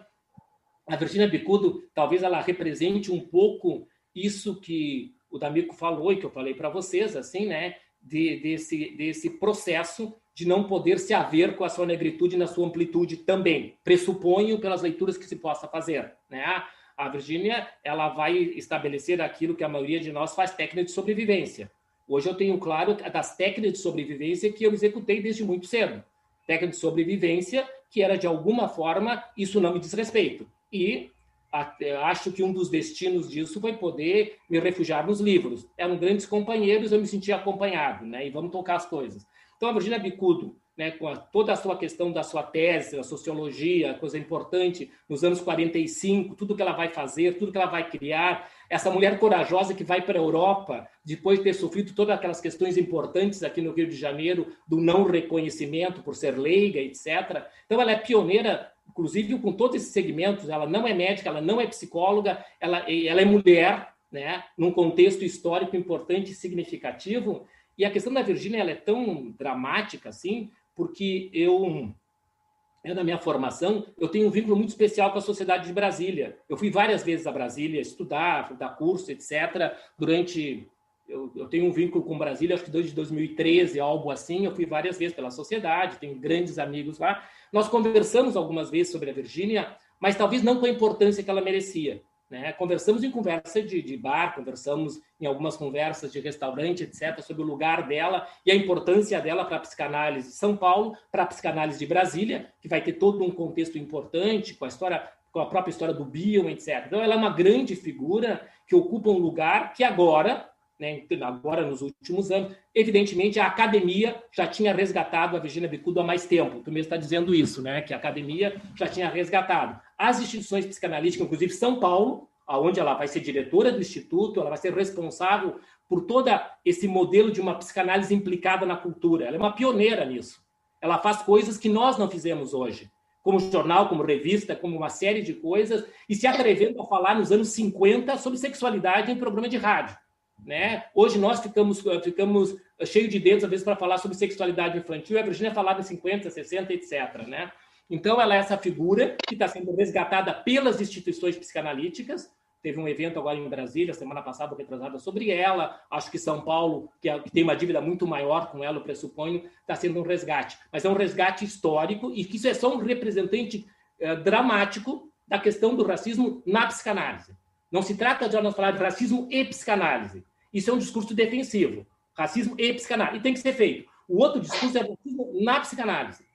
S2: A Virginia Bicudo, talvez ela represente um pouco isso que o D'Amico falou e que eu falei para vocês, assim, né, de, desse, desse processo de não poder se haver com a sua negritude na sua amplitude também. Pressuponho pelas leituras que se possa fazer, né? A Virginia, ela vai estabelecer aquilo que a maioria de nós faz técnica de sobrevivência. Hoje eu tenho claro das técnicas de sobrevivência que eu executei desde muito cedo. Técnica de sobrevivência que era, de alguma forma, isso não me diz respeito. E acho que um dos destinos disso foi poder me refugiar nos livros. Eram grandes companheiros, eu me sentia acompanhado, né? E vamos tocar as coisas. Então, a Virginia Bicudo, né, com a, toda a sua questão da sua tese, a sociologia, coisa importante, nos anos 45, tudo que ela vai fazer, tudo que ela vai criar, essa mulher corajosa que vai para a Europa, depois de ter sofrido todas aquelas questões importantes aqui no Rio de Janeiro, do não reconhecimento por ser leiga, etc. Então, ela é pioneira, inclusive com todos esses segmentos. Ela não é médica, ela não é psicóloga, ela, ela é mulher, né, num contexto histórico importante e significativo. E a questão da Virgínia ela é tão dramática assim, porque eu, é da minha formação, eu tenho um vínculo muito especial com a Sociedade de Brasília. Eu fui várias vezes a Brasília estudar, dar curso, etc. Durante. Eu, eu tenho um vínculo com Brasília, acho que desde 2013, algo assim. Eu fui várias vezes pela sociedade, tenho grandes amigos lá. Nós conversamos algumas vezes sobre a Virgínia, mas talvez não com a importância que ela merecia. Né? Conversamos em conversa de, de, bar, conversamos em algumas conversas de restaurante, etc., sobre o lugar dela e a importância dela para a psicanálise de São Paulo, para a psicanálise de Brasília, que vai ter todo um contexto importante com a história, com a própria história do Bion, etc. Então, ela é uma grande figura que ocupa um lugar que agora, né, agora nos últimos anos, evidentemente a academia já tinha resgatado a Virginia Bicudo há mais tempo. Tu mesmo está dizendo isso, né? Que a academia já tinha resgatado. As instituições psicanalíticas, inclusive São Paulo, aonde ela vai ser diretora do instituto, ela vai ser responsável por todo esse modelo de uma psicanálise implicada na cultura. Ela é uma pioneira nisso. Ela faz coisas que nós não fizemos hoje, como jornal, como revista, como uma série de coisas, e se atrevendo a falar nos anos 50 sobre sexualidade em programa de rádio. Né? Hoje nós ficamos, ficamos cheios de dedos, às vezes, para falar sobre sexualidade infantil, a Virginia falava em 50, 60, etc. Né? Então, ela é essa figura que está sendo resgatada pelas instituições psicanalíticas. Teve um evento agora em Brasília, semana passada, retrasada, sobre ela. Acho que São Paulo, que, é, que tem uma dívida muito maior com ela, eu pressuponho, está sendo um resgate. Mas é um resgate histórico e que isso é só um representante é, dramático da questão do racismo na psicanálise. Não se trata de nós falar de racismo e psicanálise. Isso é um discurso defensivo. Racismo e psicanálise. E tem que ser feito. O outro discurso é na psicanálise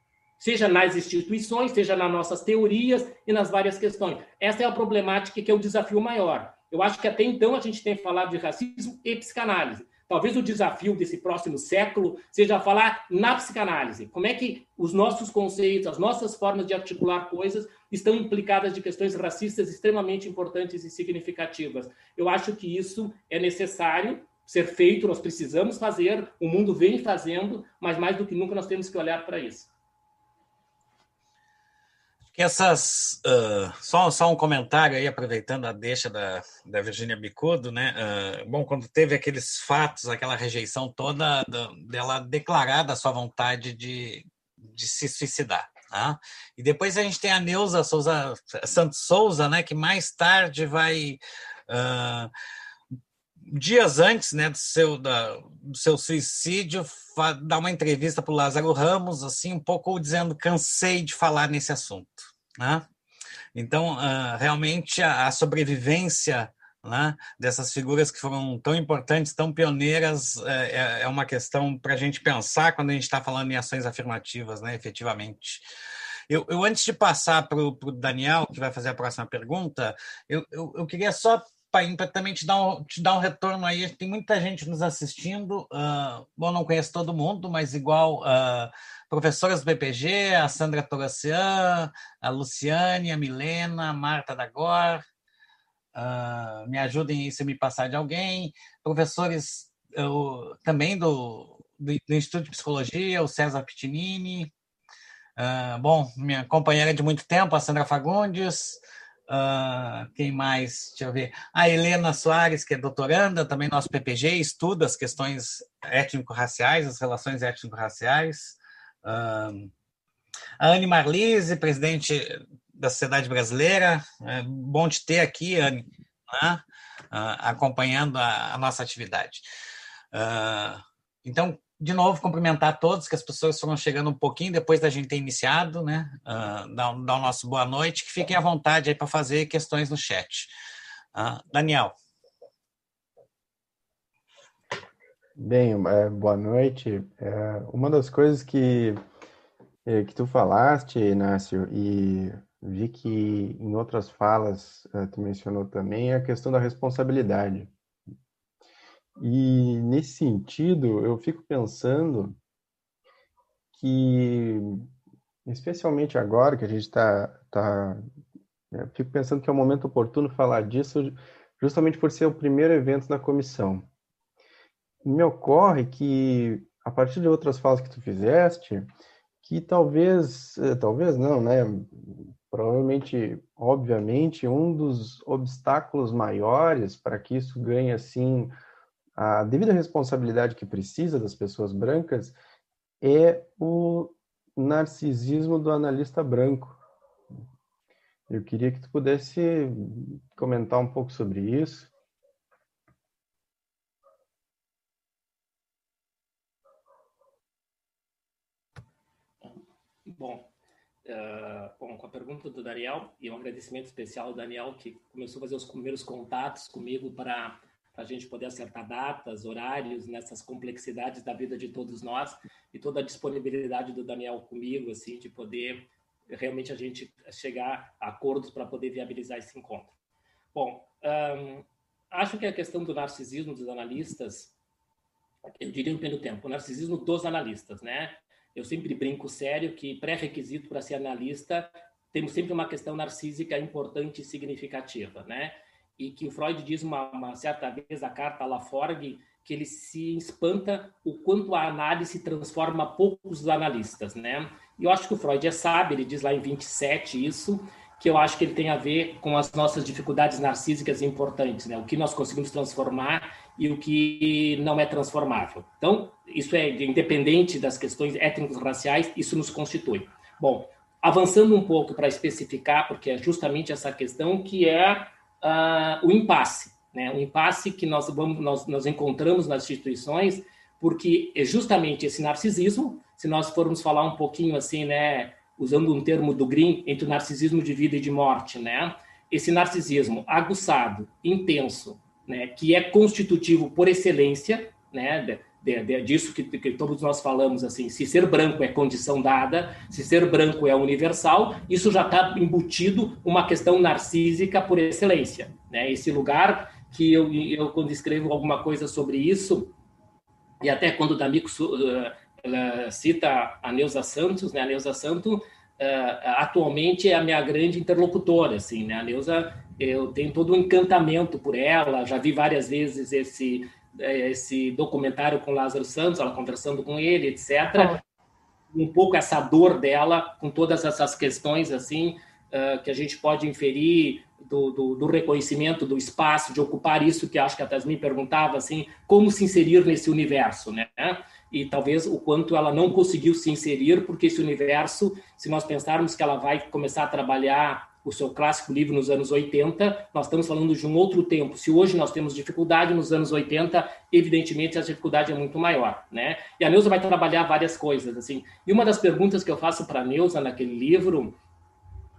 S2: seja nas instituições, seja nas nossas teorias e nas várias questões. Essa é a problemática que é o desafio maior. Eu acho que até então a gente tem falado de racismo e psicanálise. Talvez o desafio desse próximo século seja falar na psicanálise. Como é que os nossos conceitos, as nossas formas de articular coisas estão implicadas de questões racistas extremamente importantes e significativas. Eu acho que isso é necessário ser feito, nós precisamos fazer, o mundo vem fazendo, mas mais do que nunca nós temos que olhar para isso
S1: que essas. Uh, só, só um comentário aí, aproveitando a deixa da, da Virginia Bicudo, né? Uh, bom, quando teve aqueles fatos, aquela rejeição toda da, dela declarar da sua vontade de, de se suicidar. Tá? E depois a gente tem a Neuza Souza, Santos Souza, né, que mais tarde vai. Uh, dias antes né, do, seu, da, do seu suicídio, dar uma entrevista para o Lázaro Ramos, assim, um pouco dizendo cansei de falar nesse assunto. Né? Então, uh, realmente, a, a sobrevivência né, dessas figuras que foram tão importantes, tão pioneiras, é, é, é uma questão para a gente pensar quando a gente está falando em ações afirmativas, né, efetivamente. Eu, eu antes de passar para o Daniel, que vai fazer a próxima pergunta, eu, eu, eu queria só para também te dar, um, te dar um retorno aí. Tem muita gente nos assistindo. Uh, bom, não conheço todo mundo, mas igual uh, professoras do BPG, a Sandra Toracian, a Luciane, a Milena, a Marta Dagor, Uh, me ajudem aí se me passar de alguém. Professores eu, também do, do, do, Instituto de Psicologia, o César Pitinini. Bom, minha companheira de muito tempo, a Sandra Fagundes. Uh, quem mais? Deixa eu ver. A Helena Soares, que é doutoranda, também nosso PPG, estuda as questões étnico-raciais, as relações étnico-raciais. Uh, a Anne Marlise, presidente da sociedade brasileira. É bom te ter aqui, Anne, né? Ah, acompanhando a, a, nossa atividade. Uh, então, de novo, cumprimentar todos, que as pessoas foram chegando um pouquinho depois da gente ter iniciado, né? Uh, dar, dar o nosso boa noite, que fiquem à vontade aí para fazer questões no chat. Uh, Daniel.
S6: Bem, é, boa noite. É, uma das coisas que, é, que tu falaste, Inácio, e vi que em outras falas tu mencionou também a questão da responsabilidade. E nesse sentido, eu fico pensando que, especialmente agora que a gente está. Tá, tá fico pensando que é o momento oportuno falar disso, justamente por ser o primeiro evento da comissão. Me ocorre que, a partir de outras falas que tu fizeste, que talvez, eh, talvez não, né? provavelmente, obviamente, um dos obstáculos maiores para que isso ganhe assim a devida responsabilidade que precisa das pessoas brancas é o narcisismo do analista branco. Eu queria que tu pudesse comentar um pouco sobre isso.
S2: Bom, Uh, bom, com a pergunta do Daniel, e um agradecimento especial ao Daniel, que começou a fazer os primeiros contatos comigo para a gente poder acertar datas, horários, nessas complexidades da vida de todos nós, e toda a disponibilidade do Daniel comigo, assim, de poder realmente a gente chegar a acordos para poder viabilizar esse encontro. Bom, acho que a questão do narcisismo dos analistas, eu diria um pelo tempo, o narcisismo dos analistas, né? Eu sempre brinco sério que pré-requisito para ser analista temos sempre uma questão narcísica importante e significativa, né? E que o Freud diz uma, uma certa vez a carta lá Forg que ele se espanta o quanto a análise transforma poucos analistas, né? E eu acho que o Freud é sábio, ele diz lá em 27 isso, que eu acho que ele tem a ver com as nossas dificuldades narcísicas importantes, né? O que nós conseguimos transformar e o que não é transformável. Então, isso é independente das questões étnicos raciais, isso nos constitui. Bom, avançando um pouco para especificar, porque é justamente essa questão que é uh, o impasse, né? O impasse que nós vamos nós, nós encontramos nas instituições, porque é justamente esse narcisismo, se nós formos falar um pouquinho assim, né, usando um termo do Green, entre o narcisismo de vida e de morte, né? Esse narcisismo aguçado, intenso, né, que é constitutivo por excelência, né, de, de, disso que, que, todos nós falamos assim, se ser branco é condição dada, se ser branco é universal, isso já está embutido uma questão narcísica por excelência, né? Esse lugar que eu, eu quando escrevo alguma coisa sobre isso e até quando o D'Amico uh, cita a Neuza Santos, né? A Neuza Santos uh, atualmente é a minha grande interlocutora, assim, né? A Neuza, eu tenho todo um encantamento por ela, já vi várias vezes esse esse documentário com Lázaro Santos, ela conversando com ele, etc. Um pouco essa dor dela com todas essas questões assim uh, que a gente pode inferir do, do, do, reconhecimento do espaço, de ocupar isso que acho que a Tasmin perguntava assim, como se inserir nesse universo, né? e talvez o quanto ela não conseguiu se inserir, porque esse universo, se nós pensarmos que ela vai começar a trabalhar o seu clássico livro nos anos 80, nós estamos falando de um outro tempo. Se hoje nós temos dificuldade nos anos 80, evidentemente a dificuldade é muito maior, né? E a Neuza vai trabalhar várias coisas, assim. E uma das perguntas que eu faço para a Neuza naquele livro,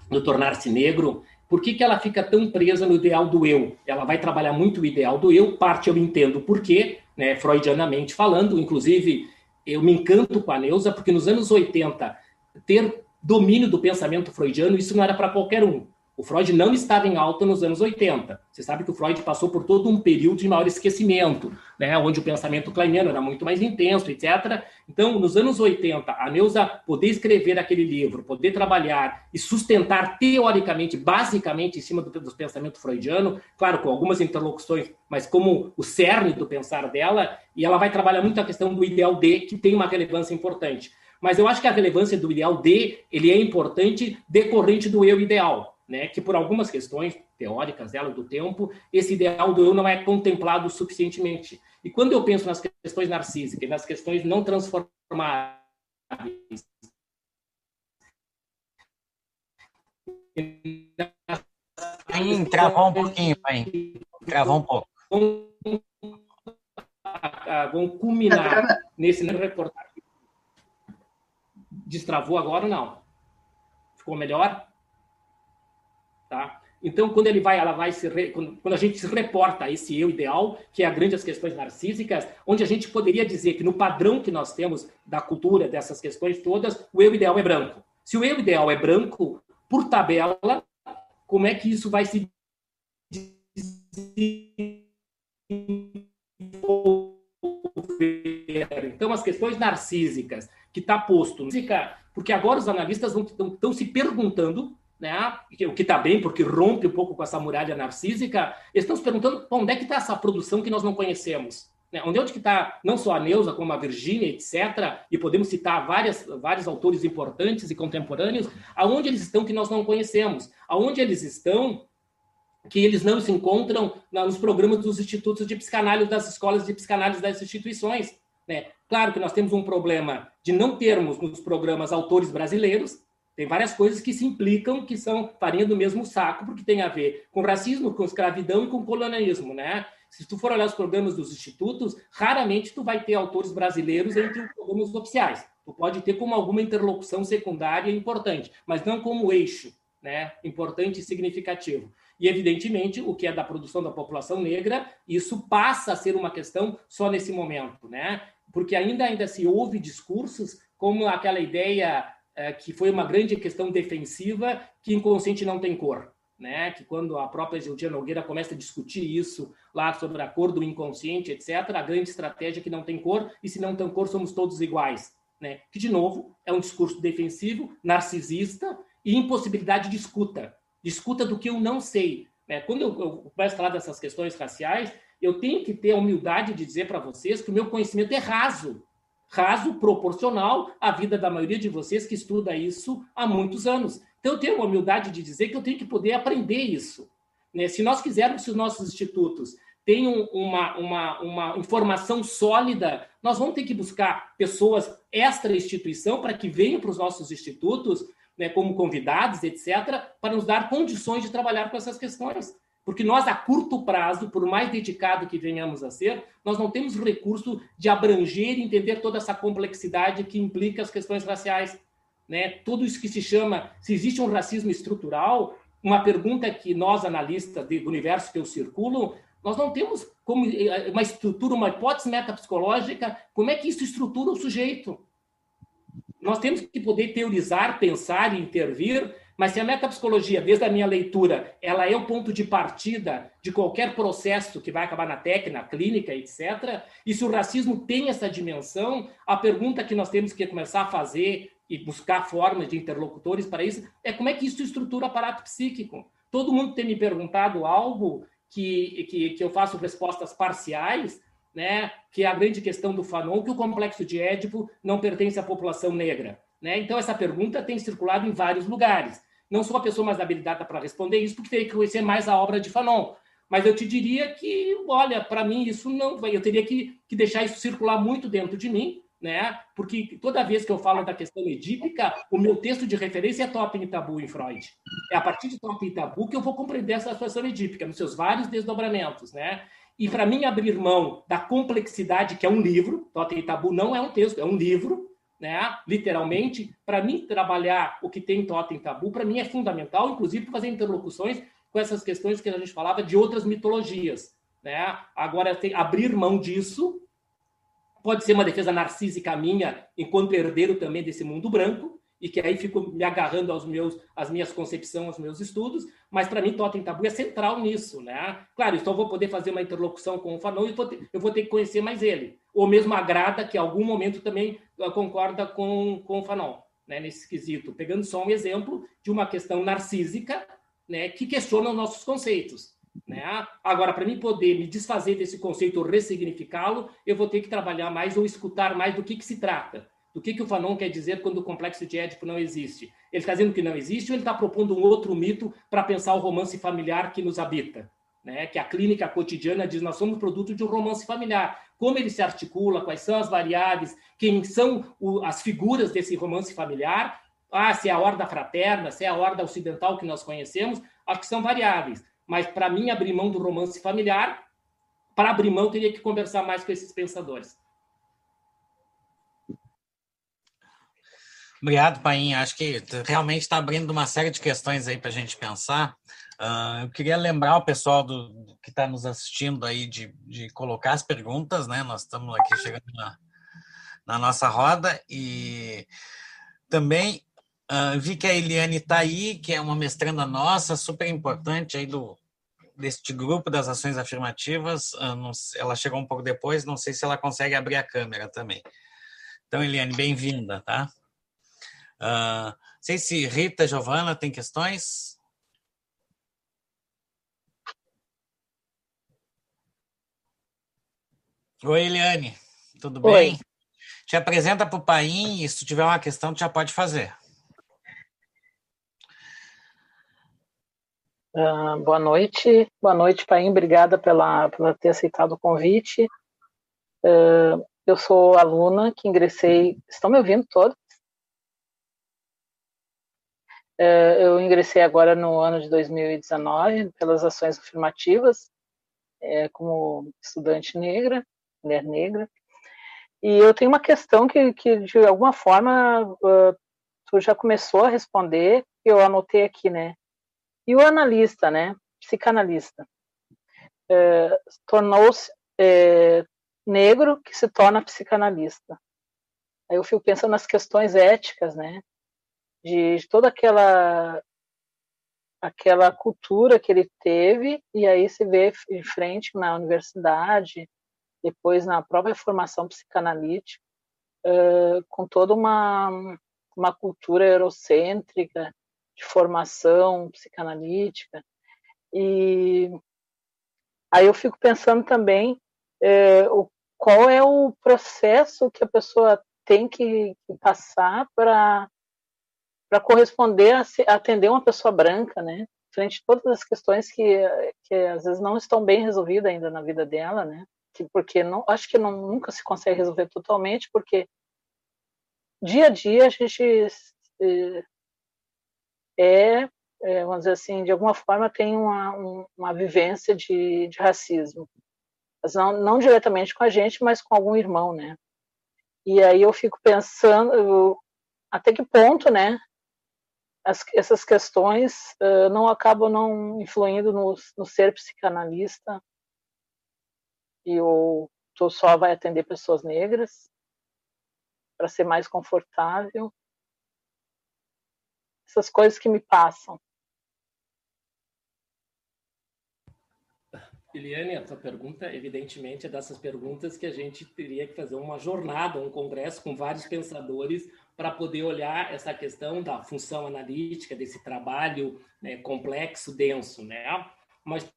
S2: no Tornar-se Negro, por que, que ela fica tão presa no ideal do eu? Ela vai trabalhar muito o ideal do eu, parte eu entendo por quê, né, freudianamente falando, inclusive eu me encanto com a Neuza, porque nos anos 80, ter domínio do pensamento freudiano, isso não era para qualquer um. O Freud não estava em alta nos anos 80. Você sabe que o Freud passou por todo um período de maior esquecimento, né, onde o pensamento kleiniano era muito mais intenso, etc. Então, nos anos 80, a Neuza poder escrever aquele livro, poder trabalhar e sustentar teoricamente, basicamente, em cima do, do pensamento freudiano, claro, com algumas interlocuções, mas como o cerne do pensar dela, e ela vai trabalhar muito a questão do ideal D, que tem uma relevância importante. Mas eu acho que a relevância do ideal D, ele é importante decorrente do eu ideal, né? Que por algumas questões teóricas dela do tempo, esse ideal do eu não é contemplado suficientemente. E quando eu penso nas questões narcísicas, nas questões não transformáveis,
S1: Sim, travou um pouquinho, pai. Travou um pouco.
S2: Vão culminar nesse reportagem Destravou agora não? Ficou melhor? Tá? Então, quando ele vai, ela vai se re... quando a gente se reporta a esse eu ideal, que é a grande as questões narcísicas, onde a gente poderia dizer que no padrão que nós temos da cultura dessas questões todas, o eu ideal é branco. Se o eu ideal é branco, por tabela, como é que isso vai se então, as questões narcísicas que está posto. Porque agora os analistas estão se perguntando, né, o que está bem, porque rompe um pouco com essa muralha narcísica, eles estão se perguntando onde é que está essa produção que nós não conhecemos. Né? Onde é que está não só a Neuza, como a Virgínia, etc., e podemos citar várias, vários autores importantes e contemporâneos, aonde eles estão que nós não conhecemos, aonde eles estão que eles não se encontram nos programas dos institutos de psicanálise, das escolas de psicanálise das instituições. Né? Claro que nós temos um problema de não termos nos programas autores brasileiros, tem várias coisas que se implicam que são farinha do mesmo saco, porque tem a ver com racismo, com escravidão e com colonialismo, né? Se tu for olhar os programas dos institutos, raramente tu vai ter autores brasileiros entre os programas oficiais. Tu pode ter como alguma interlocução secundária importante, mas não como eixo, né? Importante e significativo. E, evidentemente, o que é da produção da população negra, isso passa a ser uma questão só nesse momento, né? porque ainda, ainda se ouve discursos como aquela ideia é, que foi uma grande questão defensiva, que inconsciente não tem cor. Né? Que quando a própria Gildia Nogueira começa a discutir isso lá sobre a cor do inconsciente, etc., a grande estratégia é que não tem cor, e se não tem cor, somos todos iguais. Né? Que, de novo, é um discurso defensivo, narcisista e impossibilidade de escuta. De escuta do que eu não sei. Né? Quando eu, eu começo a falar dessas questões raciais, eu tenho que ter a humildade de dizer para vocês que o meu conhecimento é raso, raso proporcional à vida da maioria de vocês que estuda isso há muitos anos. Então, eu tenho a humildade de dizer que eu tenho que poder aprender isso. Né? Se nós quisermos que os nossos institutos tenham uma, uma, uma informação sólida, nós vamos ter que buscar pessoas extra-instituição para que venham para os nossos institutos, né, como convidados, etc., para nos dar condições de trabalhar com essas questões. Porque nós, a curto prazo, por mais dedicado que venhamos a ser, nós não temos recurso de abranger e entender toda essa complexidade que implica as questões raciais. Né? Tudo isso que se chama, se existe um racismo estrutural, uma pergunta que nós, analistas do universo que eu circulo, nós não temos como eh, uma estrutura, uma hipótese metapsicológica, como é que isso estrutura o sujeito? Nós temos que poder teorizar, pensar e intervir mas se a metapsicologia, desde a minha leitura, ela é o ponto de partida de qualquer processo que vai acabar na técnica, na clínica, etc., e se o racismo tem essa dimensão, a pergunta que nós temos que começar a fazer e buscar formas de interlocutores para isso é como é que isso estrutura o aparato psíquico. Todo mundo tem me perguntado algo que, que, que eu faço respostas parciais, né, que é a grande questão do Fanon, que o complexo de Édipo não pertence à população negra. Né? Então, essa pergunta tem circulado em vários lugares. Não sou a pessoa mais habilitada para responder isso, porque teria que conhecer mais a obra de Fanon. Mas eu te diria que, olha, para mim isso não vai. Eu teria que, que deixar isso circular muito dentro de mim, né? Porque toda vez que eu falo da questão edípica, o meu texto de referência é Totem e Tabu em Freud. É a partir de Totem e Tabu que eu vou compreender essa situação edípica, nos seus vários desdobramentos, né? E para mim abrir mão da complexidade que é um livro, Totem e Tabu não é um texto, é um livro, né? Literalmente, para mim trabalhar o que tem Totem e Tabu, para mim é fundamental, inclusive fazer interlocuções com essas questões que a gente falava de outras mitologias, né? Agora tem abrir mão disso pode ser uma defesa narcísica minha, enquanto herdeiro também desse mundo branco, e que aí fico me agarrando aos meus, às minhas concepções, aos meus estudos, mas para mim Totem Tabu é central nisso, né? Claro, então vou poder fazer uma interlocução com o Fanon e vou ter, eu vou ter que conhecer mais ele. Ou mesmo a Grada, que em algum momento também uh, concorda com, com o Fanon, né, nesse quesito. Pegando só um exemplo de uma questão narcísica né, que questiona os nossos conceitos. Né? Agora, para mim poder me desfazer desse conceito ou ressignificá-lo, eu vou ter que trabalhar mais ou escutar mais do que, que se trata. Do que, que o Fanon quer dizer quando o complexo de Édipo não existe. Ele está dizendo que não existe ou ele está propondo um outro mito para pensar o romance familiar que nos habita? Né? Que a clínica cotidiana diz nós somos produto de um romance familiar. Como ele se articula, quais são as variáveis, quem são o, as figuras desse romance familiar, ah, se é a horda fraterna, se é a horda ocidental que nós conhecemos, acho que são variáveis. Mas para mim abrir mão do romance familiar, para abrir mão teria que conversar mais com esses pensadores.
S1: Obrigado, Paim. Acho que realmente está abrindo uma série de questões aí para a gente pensar. Uh, eu queria lembrar o pessoal do, que está nos assistindo aí de, de colocar as perguntas, né? Nós estamos aqui chegando na, na nossa roda e também Uh, vi que a Eliane está aí, que é uma mestranda nossa, super importante aí do deste grupo das ações afirmativas. Uh, não, ela chegou um pouco depois, não sei se ela consegue abrir a câmera também. Então, Eliane, bem-vinda, tá? Uh, não sei se Rita, Giovana, tem questões? Oi, Eliane, tudo Oi. bem? Te apresenta para o Paim e se tiver uma questão, já pode fazer.
S7: Uh, boa noite, boa noite, Paim. Obrigada pela, por ter aceitado o convite. Uh, eu sou aluna que ingressei. Estão me ouvindo todos? Uh, eu ingressei agora no ano de 2019 pelas ações afirmativas, é, como estudante negra, mulher negra. E eu tenho uma questão que, que de alguma forma, tu já começou a responder, eu anotei aqui, né? E o analista, né, psicanalista, é, tornou-se é, negro que se torna psicanalista. Aí eu fico pensando nas questões éticas, né, de, toda aquela aquela cultura que ele teve e aí se vê em frente na universidade, depois na própria formação psicanalítica, uh, com toda uma uma cultura eurocêntrica de formação psicanalítica. E aí eu fico pensando também o, qual é o processo que a pessoa tem que passar para para corresponder a, atender uma pessoa branca, né? Frente a todas as questões que, que às vezes não estão bem resolvidas ainda na vida dela, né? Que, porque não, acho que não, nunca se consegue resolver totalmente, porque dia a dia a gente é, é, vamos dizer assim, de alguma forma tem uma, uma vivência de, de racismo. Mas não, não diretamente com a gente, mas com algum irmão, né? E aí eu fico pensando até que ponto, né, as, essas questões uh, não acabam não influindo no, no ser psicanalista e o tu só vai atender pessoas negras para ser mais confortável essas coisas que me passam.
S2: Eliane, a sua pergunta, evidentemente, é dessas perguntas que a gente teria que fazer uma jornada, um congresso com vários pensadores para poder olhar essa questão da função analítica, desse trabalho né, complexo, denso, né? Mas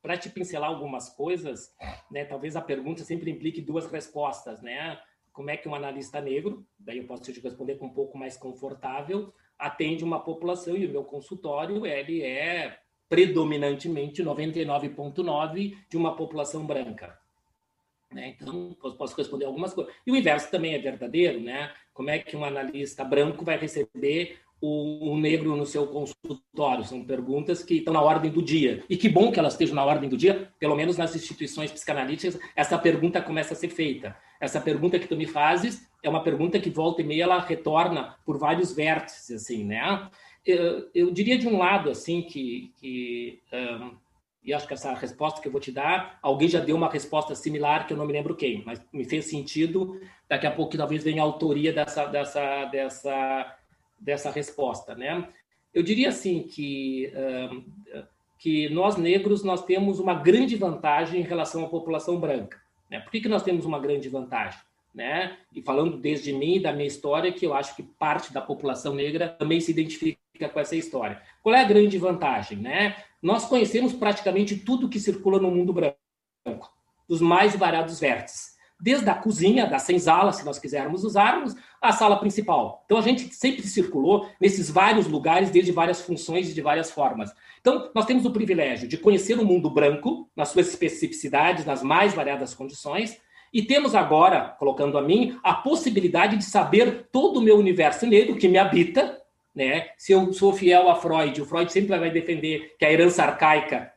S2: para te pincelar algumas coisas, né, talvez a pergunta sempre implique duas respostas, né? Como é que um analista negro, daí eu posso te responder com um pouco mais confortável, atende uma população e o meu consultório ele é predominantemente 99,9 de uma população branca. Né? Então, posso responder algumas coisas. E o inverso também é verdadeiro, né? Como é que um analista branco vai receber o, negro no seu consultório? São perguntas que estão na ordem do dia. E que bom que elas estejam na ordem do dia, pelo menos nas instituições psicanalíticas, essa pergunta começa a ser feita. Essa pergunta que tu me fazes é uma pergunta que volta e meia ela retorna por vários vértices, assim, né? Eu, eu diria de um lado, assim, que, que um, e acho que essa resposta que eu vou te dar, alguém já deu uma resposta similar, que eu não me lembro quem, mas me fez sentido. Daqui a pouco talvez venha a autoria dessa, dessa, dessa, dessa resposta. Né? Eu diria assim que, que nós negros nós temos uma grande vantagem em relação à população branca. Né? Por que, que nós temos uma grande vantagem? Né? E falando desde mim, da minha história, que eu acho que parte da população negra também se identifica com essa história. Qual é a grande vantagem? Né? Nós conhecemos praticamente tudo que circula no mundo branco, dos mais variados vértices. Desde a cozinha, da senzala, se nós quisermos usarmos, à sala principal. Então, a gente sempre circulou nesses vários lugares, desde várias funções e de várias formas. Então, nós temos o privilégio de conhecer o mundo branco, nas suas especificidades, nas mais variadas condições, e temos agora, colocando a mim, a possibilidade de saber todo o meu universo negro que me habita, né? Se eu sou fiel a Freud, o Freud sempre vai defender que a herança arcaica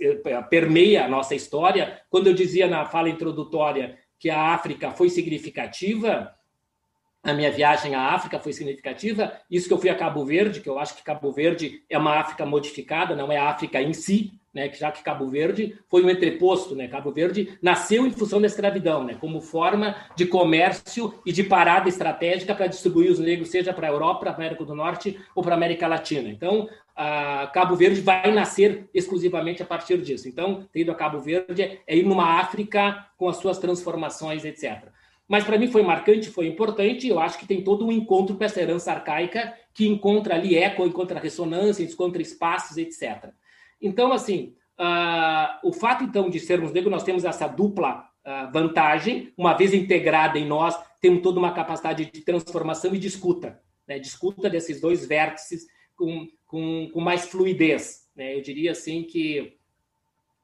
S2: eh, permeia a nossa história. Quando eu dizia na fala introdutória que a África foi significativa, a minha viagem à África foi significativa. Isso que eu fui a Cabo Verde, que eu acho que Cabo Verde é uma África modificada, não é a África em si, né? Já que Cabo Verde foi um entreposto, né? Cabo Verde nasceu em função da escravidão, né? Como forma de comércio e de parada estratégica para distribuir os negros, seja para a Europa, para a América do Norte ou para a América Latina. Então, Cabo Verde vai nascer exclusivamente a partir disso. Então, ter ido a Cabo Verde é ir numa África com as suas transformações, etc. Mas para mim foi marcante, foi importante. Eu acho que tem todo um encontro com essa herança arcaica que encontra ali eco, encontra ressonância, encontra espaços, etc. Então, assim, uh, o fato então de sermos negros, nós temos essa dupla uh, vantagem. Uma vez integrada em nós, temos toda uma capacidade de transformação e de escuta, né? de escuta desses dois vértices com, com, com mais fluidez. Né? Eu diria assim que,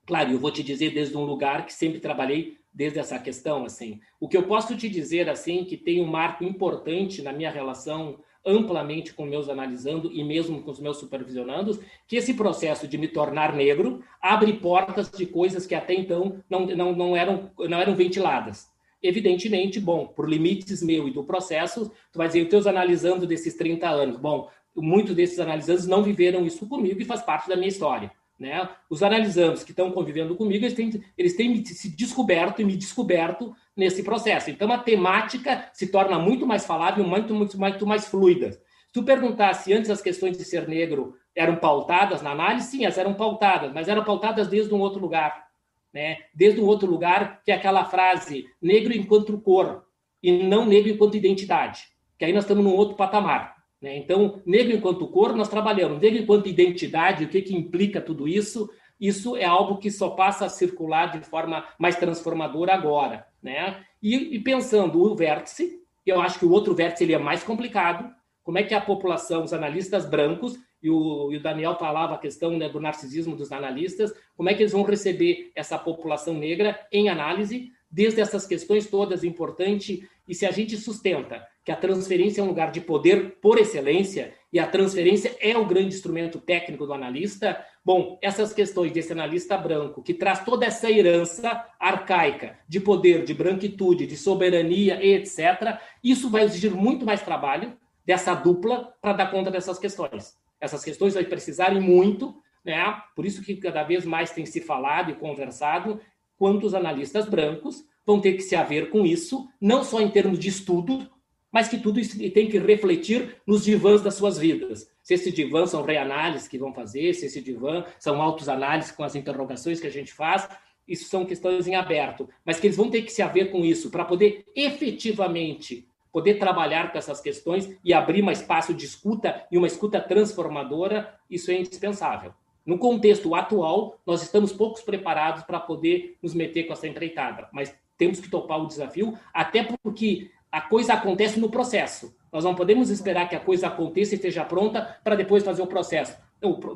S2: claro, eu vou te dizer desde um lugar que sempre trabalhei desde essa questão, assim. O que eu posso te dizer, assim, que tem um marco importante na minha relação amplamente com meus analisando e mesmo com os meus supervisionandos, que esse processo de me tornar negro abre portas de coisas que até então não, não, não, eram, não eram ventiladas. Evidentemente, bom, por limites meu e do processo, tu vai dizer, os teus analisando desses 30 anos, bom, muitos desses analisandos não viveram isso comigo e faz parte da minha história. Né? Os analisandos que estão convivendo comigo, eles têm, eles têm se descoberto e me descoberto nesse processo. Então, a temática se torna muito mais falável, muito, muito, muito mais fluida. Se tu perguntar se antes as questões de ser negro eram pautadas na análise, sim, elas eram pautadas, mas eram pautadas desde um outro lugar. Né? Desde um outro lugar, que é aquela frase negro enquanto cor, e não negro enquanto identidade. Que aí nós estamos num outro patamar. Né? Então, negro enquanto cor, nós trabalhamos. Negro enquanto identidade, o que, que implica tudo isso? Isso é algo que só passa a circular de forma mais transformadora agora. Né? E, e pensando o vértice, eu acho que o outro vértice ele é mais complicado. Como é que a população, os analistas brancos, e o, e o Daniel falava a questão né, do narcisismo dos analistas, como é que eles vão receber essa população negra em análise, desde essas questões todas importantes, e se a gente sustenta que a transferência é um lugar de poder por excelência e a transferência é o grande instrumento técnico do analista, bom, essas questões desse analista branco, que traz toda essa herança arcaica de poder, de branquitude, de soberania, etc., isso vai exigir muito mais trabalho dessa dupla para dar conta dessas questões. Essas questões vão precisarem muito, né? por isso que cada vez mais tem se falado e conversado quanto os analistas brancos vão ter que se haver com isso, não só em termos de estudo, mas que tudo isso tem que refletir nos divãs das suas vidas. Se esse divã são reanálises que vão fazer, se esse divã são autoanálises com as interrogações que a gente faz, isso são questões em aberto, mas que eles vão ter que se haver com isso para poder efetivamente poder trabalhar com essas questões e abrir um espaço de escuta e uma escuta transformadora, isso é indispensável. No contexto atual, nós estamos poucos preparados para poder nos meter com essa empreitada, mas temos que topar o desafio, até porque a coisa acontece no processo. Nós não podemos esperar que a coisa aconteça e esteja pronta para depois fazer o processo.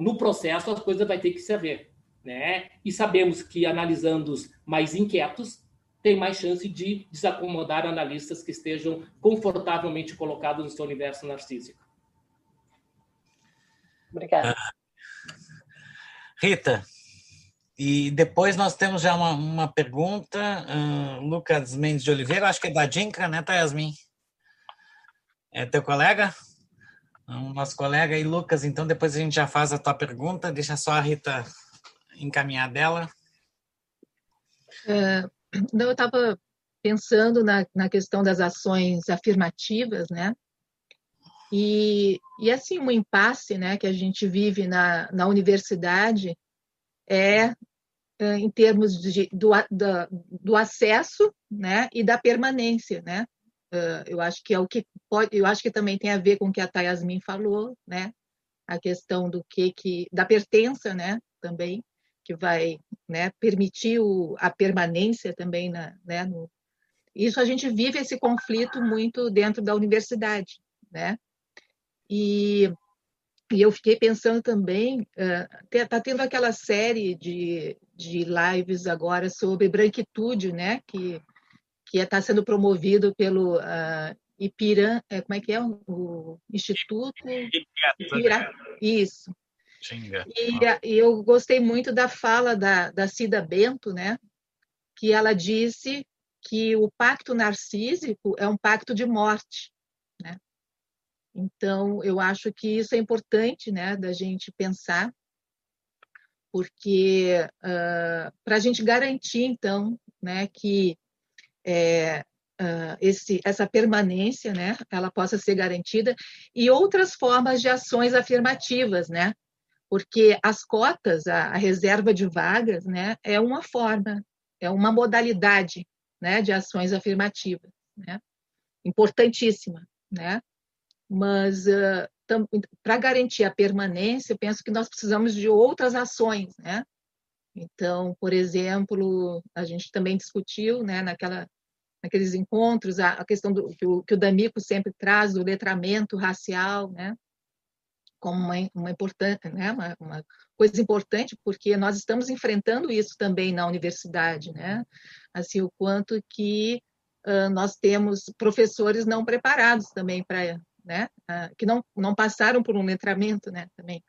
S2: no processo, as coisas vai ter que se ver. Né? E sabemos que, analisando os mais inquietos, tem mais chance de desacomodar analistas que estejam confortavelmente colocados no seu universo narcísico.
S7: Obrigada.
S1: Rita, e depois nós temos já uma, uma pergunta, uh, Lucas Mendes de Oliveira, acho que é da Dinca, né, tá, Yasmin? É teu colega? O nosso colega e Lucas, então depois a gente já faz a tua pergunta, deixa só a Rita encaminhar dela.
S8: É, eu estava pensando na, na questão das ações afirmativas, né? E, e assim, um impasse né, que a gente vive na, na universidade é, é em termos de, do, da, do acesso né, e da permanência. Né? Eu acho que é o que pode, eu acho que também tem a ver com o que a Tayasmin falou, né? a questão do que, que da pertença né, também, que vai né, permitir o, a permanência também na, né, no, isso a gente vive esse conflito muito dentro da universidade, né? E, e eu fiquei pensando também, está tendo aquela série de, de lives agora sobre branquitude, né? Que que está sendo promovido pelo uh, Ipirã, é, como é que é o Instituto? Ipirá, isso. E, e, eu gostei muito da fala da, da Cida Bento, né? Que ela disse que o pacto narcísico é um pacto de morte? Então, eu acho que isso é importante, né, da gente pensar, porque uh, para a gente garantir, então, né, que é, uh, esse, essa permanência, né, ela possa ser garantida, e outras formas de ações afirmativas, né, porque as cotas, a, a reserva de vagas, né, é uma forma, é uma modalidade, né, de ações afirmativas, né, importantíssima, né, mas uh, para garantir a permanência, eu penso que nós precisamos de outras ações, né? Então, por exemplo, a gente também discutiu, né, naquela, naqueles encontros, a, a questão do que o, que o D'Amico sempre traz do letramento racial, né? Como uma, uma importante, né? Uma, uma, coisa importante, porque nós estamos enfrentando isso também na universidade, né? Assim, o quanto que uh, nós temos professores não preparados também para né, uh, que não, não passaram por um letramento, né, também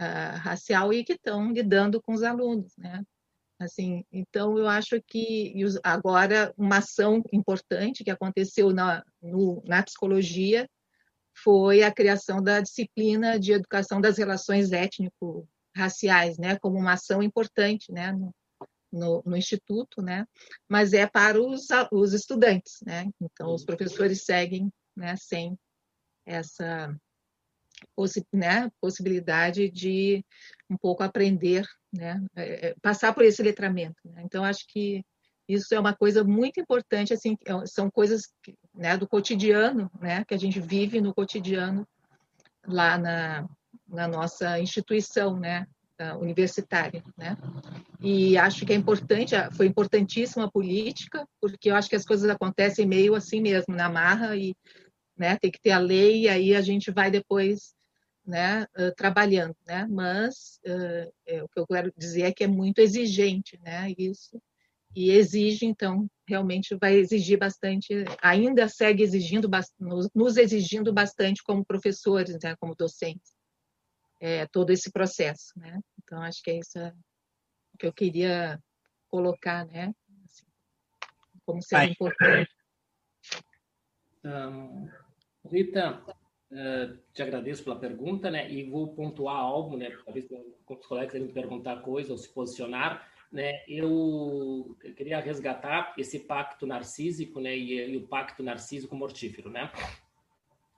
S8: uh, racial e que estão lidando com os alunos, né. Assim, então eu acho que agora uma ação importante que aconteceu na, no, na psicologia foi a criação da disciplina de educação das relações étnico-raciais, né, como uma ação importante, né, no, no, no, instituto, né, mas é para os, os estudantes, né, então os professores seguem, né, sem essa possi né, possibilidade de um pouco aprender, né, é, é, passar por esse letramento. Né? Então, acho que isso é uma coisa muito importante, assim, é, são coisas né, do cotidiano, né, que a gente vive no cotidiano lá na, na nossa instituição, né, universitária, né? E acho que é importante, foi importantíssima a política, porque eu acho que as coisas acontecem meio assim mesmo, na marra e né? Tem que ter a lei e aí a gente vai depois, né? Uh, trabalhando, né? Mas uh, é, o que eu quero dizer é que é muito exigente, né? Isso e exige então realmente vai exigir bastante, ainda segue exigindo nos exigindo bastante como professores, né? Como docentes, é, todo esse processo, né? Então acho que é isso que eu queria colocar, né? Assim, como sendo importante.
S2: Um, Rita, eh, te agradeço pela pergunta, né? E vou pontuar algo, né? Talvez os colegas querem perguntar coisa ou se posicionar, né? Eu queria resgatar esse pacto narcísico, né? E, e o pacto narcísico mortífero, né?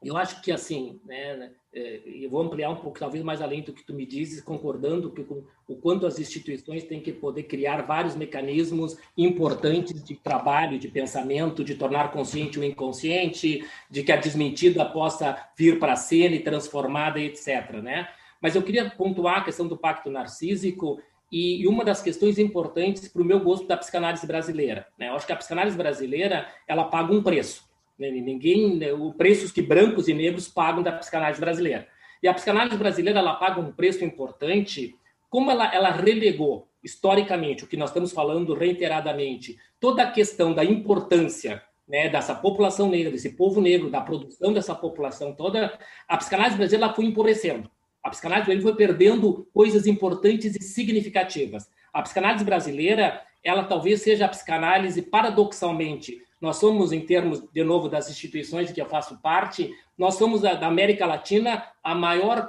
S2: Eu acho que assim, né, é, eu vou ampliar um pouco, talvez mais além do que tu me dizes, concordando que o quanto as instituições têm que poder criar vários mecanismos importantes de trabalho, de pensamento, de tornar consciente o inconsciente, de que a desmentida possa vir para a cena e transformada, etc. Né? Mas eu queria pontuar a questão do pacto narcísico e, uma das questões importantes para o meu gosto da psicanálise brasileira. Né? Eu acho que a psicanálise brasileira ela paga um preço. Né? Ninguém, né, o preços que brancos e negros pagam da psicanálise brasileira. E a psicanálise brasileira ela paga um preço importante como ela, ela relegou historicamente, o que nós estamos falando reiteradamente, toda a questão da importância né, dessa população negra, desse povo negro, da produção dessa população toda, a psicanálise brasileira foi empobrecendo. A psicanálise brasileira foi perdendo coisas importantes e significativas. A psicanálise brasileira, ela talvez seja a psicanálise, paradoxalmente, nós somos, em termos, de novo, das instituições de que eu faço parte, nós somos, da América Latina, a maior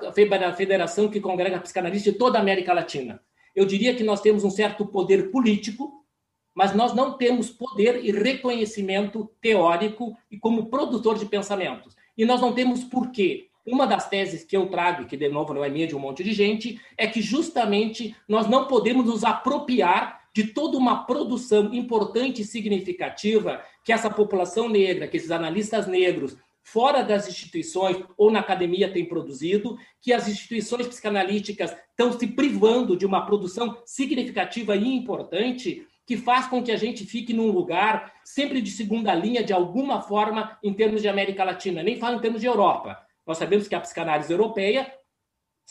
S2: federação que congrega psicanalistas de toda a América Latina. Eu diria que nós temos um certo poder político, mas nós não temos poder e reconhecimento teórico e como produtor de pensamentos. E nós não temos porquê. Uma das teses que eu trago, que de novo não é minha, de um monte de gente, é que justamente nós não podemos nos apropriar de toda uma produção importante e significativa que essa população negra, que esses analistas negros, fora das instituições ou na academia têm produzido, que as instituições psicanalíticas estão se privando de uma produção significativa e importante, que faz com que a gente fique num lugar sempre de segunda linha, de alguma forma, em termos de América Latina. Nem falo em termos de Europa. Nós sabemos que a psicanálise europeia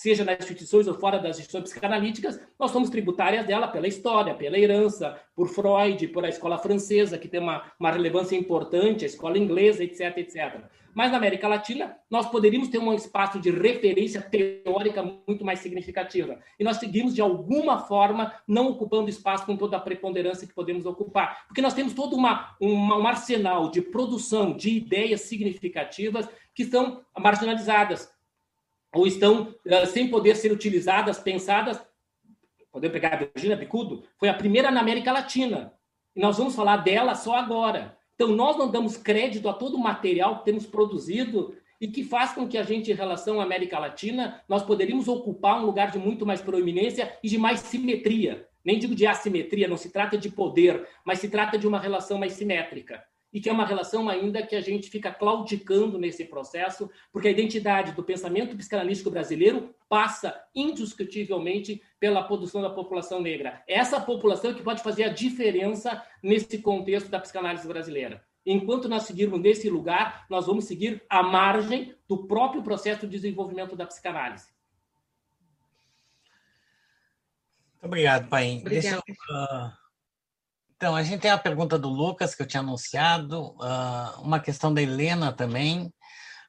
S2: seja nas instituições ou fora das instituições psicanalíticas, nós somos tributárias dela pela história, pela herança, por Freud, por a escola francesa, que tem uma, uma relevância importante, a escola inglesa, etc, etc. Mas na América Latina, nós poderíamos ter um espaço de referência teórica muito mais significativa. E nós seguimos, de alguma forma, não ocupando espaço com toda a preponderância que podemos ocupar. Porque nós temos todo uma, uma, um arsenal de produção de ideias significativas que são marginalizadas ou estão uh, sem poder ser utilizadas, pensadas. Podemos pegar a Virginia Bicudo, foi a primeira na América Latina. E nós vamos falar dela só agora. Então, nós não damos crédito a todo o material que temos produzido e que faz com que a gente, em relação à América Latina, nós poderíamos ocupar um lugar de muito mais proeminência e de mais simetria. Nem digo de assimetria, não se trata de poder, mas se trata de uma relação mais simétrica e que é uma relação ainda que a gente fica claudicando nesse processo, porque a identidade do pensamento psicanalítico brasileiro passa indiscutivelmente pela produção da população negra. Essa população que pode fazer a diferença nesse contexto da psicanálise brasileira. Enquanto nós seguirmos nesse lugar, nós vamos seguir à margem do próprio processo de desenvolvimento da psicanálise.
S1: Muito obrigado, Paim. Deixa eu, uh então, a gente tem a pergunta do Lucas, que eu tinha anunciado, uh, uma questão da Helena também.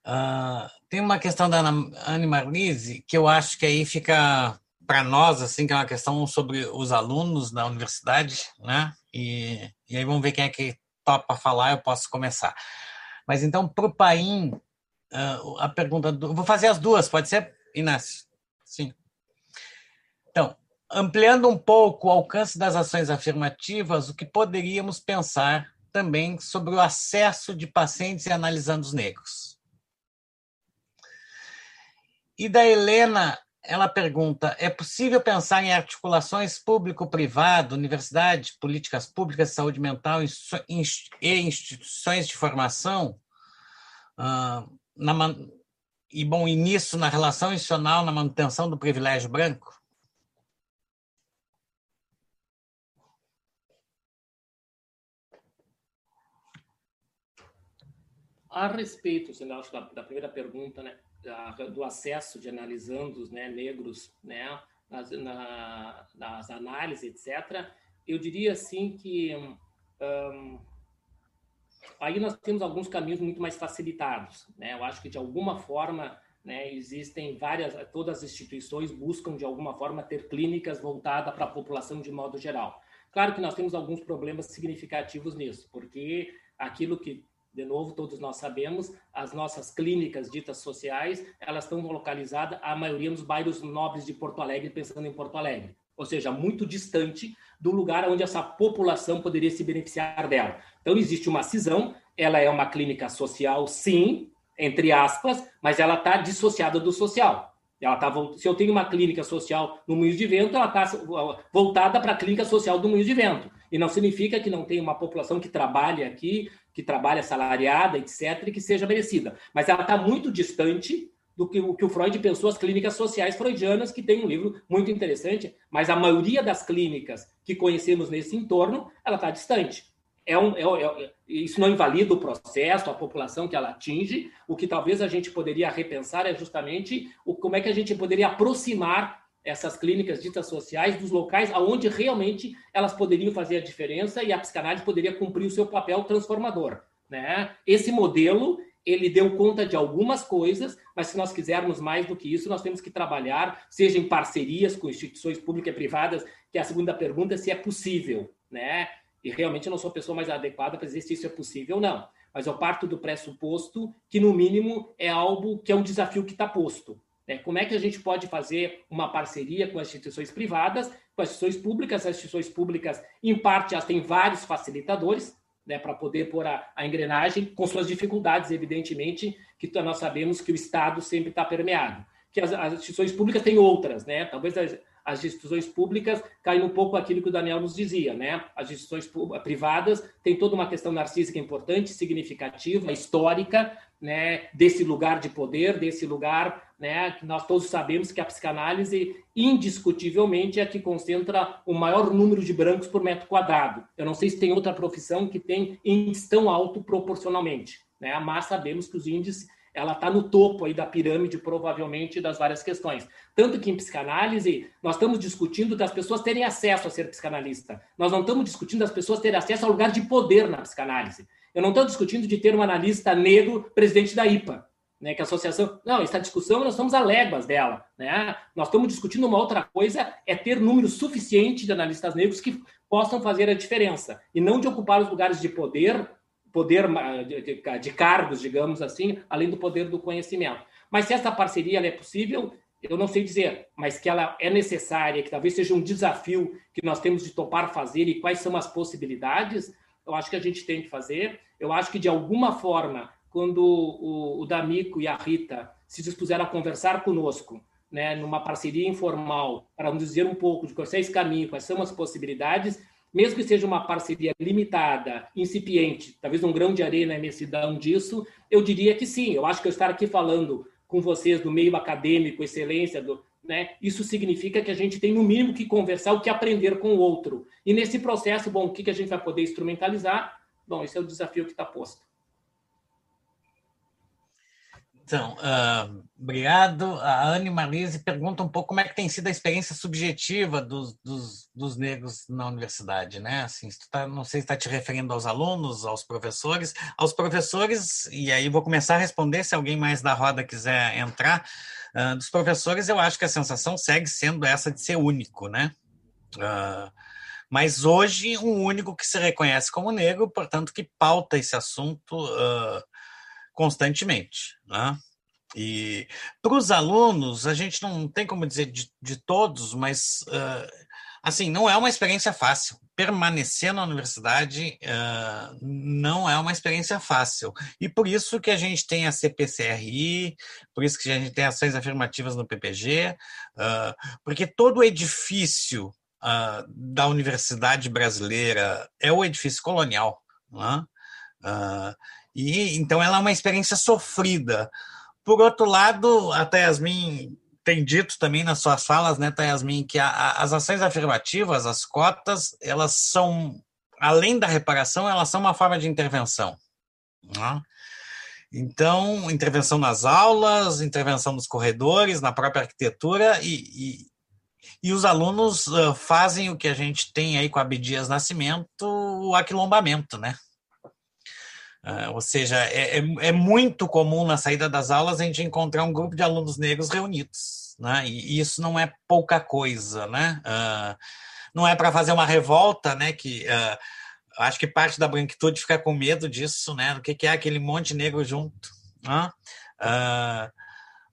S1: Uh, tem uma questão da Anne Marlise, que eu acho que aí fica para nós, assim, que é uma questão sobre os alunos da universidade, né? E, e aí vamos ver quem é que topa falar, eu posso começar. Mas então, para o Paim, uh, a pergunta do. Vou fazer as duas, pode ser, Inácio? Sim. Ampliando um pouco o alcance das ações afirmativas, o que poderíamos pensar também sobre o acesso de pacientes e analisandos negros. E da Helena, ela pergunta: é possível pensar em articulações público-privado, universidade, políticas públicas de saúde mental e instituições de formação? Uh, na, e, bom, nisso, na relação institucional, na manutenção do privilégio branco?
S2: A respeito, acha, da, da, primeira pergunta, né, da, do acesso de analisandos né, negros né, nas, na, nas análises, etc., eu diria assim que um, aí nós temos alguns caminhos muito mais facilitados. Né? Eu acho que, de alguma forma, né, existem várias, todas as instituições buscam, de alguma forma, ter clínicas voltadas para a população de modo geral. Claro que nós temos alguns problemas significativos nisso, porque aquilo que de novo, todos nós sabemos, as nossas clínicas ditas sociais, elas estão localizadas, a maioria nos bairros nobres de Porto Alegre, pensando em Porto Alegre. Ou seja, muito distante do lugar onde essa população poderia se beneficiar dela. Então, existe uma cisão, ela é uma clínica social, sim, entre aspas, mas ela está dissociada do social. Ela tá, se eu tenho uma clínica social no Moinho de Vento, ela está voltada para a clínica social do Moinho de Vento. E não significa que não tem uma população que trabalha aqui que trabalha salariada, etc., e que seja merecida. Mas ela está muito distante do que o que o Freud pensou as clínicas sociais freudianas, que tem um livro muito interessante, mas a maioria das clínicas que conhecemos nesse entorno, ela está distante. É um, é, é, isso não invalida o processo, a população que ela atinge. O que talvez a gente poderia repensar é justamente o, como é que a gente poderia aproximar essas clínicas ditas sociais dos locais aonde realmente elas poderiam fazer a diferença e a psicanálise poderia cumprir o seu papel transformador. Né? Esse modelo ele deu conta de algumas coisas, mas se nós quisermos mais do que isso, nós temos que trabalhar, seja em parcerias com instituições públicas e privadas, que é a segunda pergunta, se é possível, né? E realmente eu não sou a pessoa mais adequada para dizer se isso é possível ou não. Mas eu parto do pressuposto que, no mínimo, é algo que é um desafio que está posto. Né? Como é que a gente pode fazer uma parceria com as instituições privadas, com as instituições públicas? As instituições públicas, em parte, elas têm vários facilitadores, né, para poder pôr a, a, engrenagem, com suas dificuldades, evidentemente, que nós sabemos que o Estado sempre está permeado. Que as, as, instituições públicas têm outras, né? Talvez as, as instituições públicas caem um pouco aquilo que o Daniel nos dizia, né? As instituições privadas têm toda uma questão narcísica importante, significativa, histórica, né? Desse lugar de poder, desse lugar, né? Que nós todos sabemos que a psicanálise, indiscutivelmente, é a que concentra o maior número de brancos por metro quadrado. Eu não sei se tem outra profissão que tem índice tão alto proporcionalmente, né? Mas sabemos que os índices ela está no topo aí da pirâmide, provavelmente, das várias questões. Tanto que em psicanálise, nós estamos discutindo das pessoas terem acesso a ser psicanalista. Nós não estamos discutindo das pessoas terem acesso ao lugar de poder na psicanálise. Eu não estou discutindo de ter um analista negro presidente da IPA, né, que a associação... Não, essa discussão nós estamos a léguas dela. Né? Nós estamos discutindo uma outra coisa, é ter número suficiente de analistas negros que possam fazer a diferença, e não de ocupar os lugares de poder poder de, cargos, digamos assim, além do poder do conhecimento. Mas se essa parceria é possível, eu não sei dizer, mas que ela é necessária, que talvez seja um desafio que nós temos de topar fazer e quais são as possibilidades, eu acho que a gente tem que fazer. Eu acho que, de alguma forma, quando o, D'Amico e a Rita se dispuseram a conversar conosco, né, numa parceria informal, para nos dizer um pouco de quais é esse caminho, quais são as possibilidades, mesmo que seja uma parceria limitada, incipiente, talvez um grão de areia na imensidão disso, eu diria que sim. Eu acho que eu estar aqui falando com vocês do meio acadêmico, excelência, do, né, isso significa que a gente tem, no mínimo, que conversar, o que aprender com o outro. E nesse processo, bom, o que, que a gente vai poder instrumentalizar? Bom, esse é o desafio que está posto.
S1: Então, uh, obrigado. A Anne Marlise pergunta um pouco como é que tem sido a experiência subjetiva dos, dos, dos negros na universidade, né? Assim, tá, não sei se está te referindo aos alunos, aos professores. Aos professores, e aí vou começar a responder se alguém mais da roda quiser entrar. Uh, dos professores, eu acho que a sensação segue sendo essa de ser único, né? Uh, mas hoje, um único que se reconhece como negro, portanto, que pauta esse assunto constantemente. Né? E para os alunos, a gente não tem como dizer de, de todos, mas uh, assim, não é uma experiência fácil. Permanecer na universidade uh, não é uma experiência fácil. E por isso que a gente tem a CPCRI, por isso que a gente tem ações afirmativas no PPG, uh, porque todo o edifício da universidade brasileira é o edifício colonial. Né? E então ela é uma experiência sofrida. Por outro lado, a Yasmin tem dito também nas suas falas, né, Yasmin, que a, a, as ações afirmativas, as cotas, elas são, além da reparação, elas são uma forma de intervenção. Né? Então, intervenção nas aulas, intervenção nos corredores, na própria arquitetura, e, e, e os alunos uh, fazem o que a gente tem aí com a Abdias Nascimento, o aquilombamento, né? Uh, ou seja, é, é, é, muito comum na saída das aulas a gente encontrar um grupo de alunos negros reunidos, né? E, e isso não é pouca coisa, né? Uh, não é para fazer uma revolta, né? Que uh, acho que parte da branquitude fica com medo disso, né? O que, que é aquele monte negro junto, né?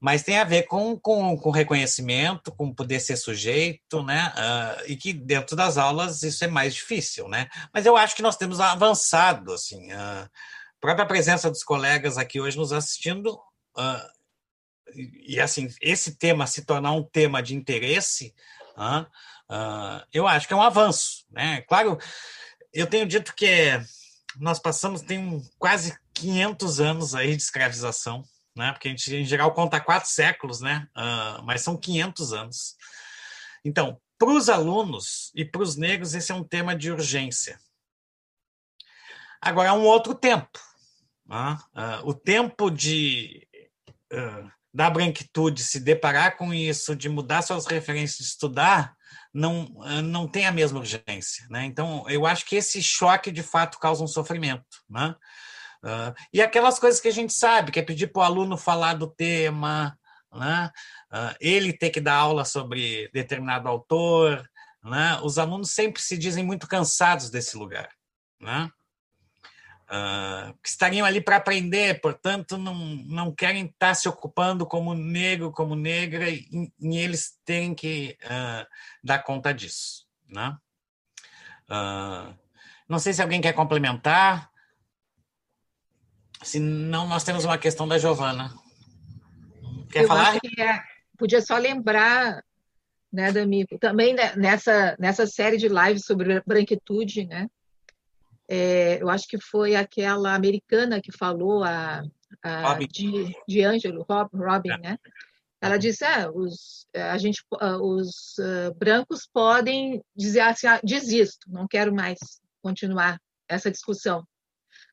S1: mas tem a ver com, com, com reconhecimento, com poder ser sujeito, né? e que dentro das aulas isso é mais difícil, né? Mas eu acho que nós temos avançado, assim. Uh, própria presença dos colegas aqui hoje nos assistindo, uh, e, e, assim, esse tema se tornar um tema de interesse, uh, uh, eu acho que é um avanço. Né? Claro, eu tenho dito que nós passamos, tem quase 500 anos aí de escravização, né? porque a gente, em geral, conta quatro séculos, né? mas são 500 anos. Então, para os alunos e para os negros, esse é um tema de urgência. Agora, é um outro tempo. Né? Uh, o tempo de, uh, da branquitude se deparar com isso, de mudar suas referências de estudar, não, não tem a mesma urgência. Né? Então, eu acho que esse choque, de fato, causa um sofrimento. Né? Uh, e aquelas coisas que a gente sabe, que é pedir para o aluno falar do tema, né? uh, ele ter que dar aula sobre determinado autor. Né? Os alunos sempre se dizem muito cansados desse lugar. Né? Uh, que estariam ali para aprender, portanto, não, não querem estar se ocupando como negro, como negra, e, e eles têm que uh, dar conta disso. Né? Uh, não sei se alguém quer complementar. Se não, nós temos uma questão da Giovana. Quer
S8: Eu
S1: falar?
S8: Que é, podia só lembrar, né, D'Amico, também né, nessa, nessa série de lives sobre branquitude, né? É, eu acho que foi aquela americana que falou, a, a de, de Angelo, Rob, Robin, é. né? Ela disse, ah, os, a gente, os uh, brancos podem dizer assim, ah, desisto, não quero mais continuar essa discussão.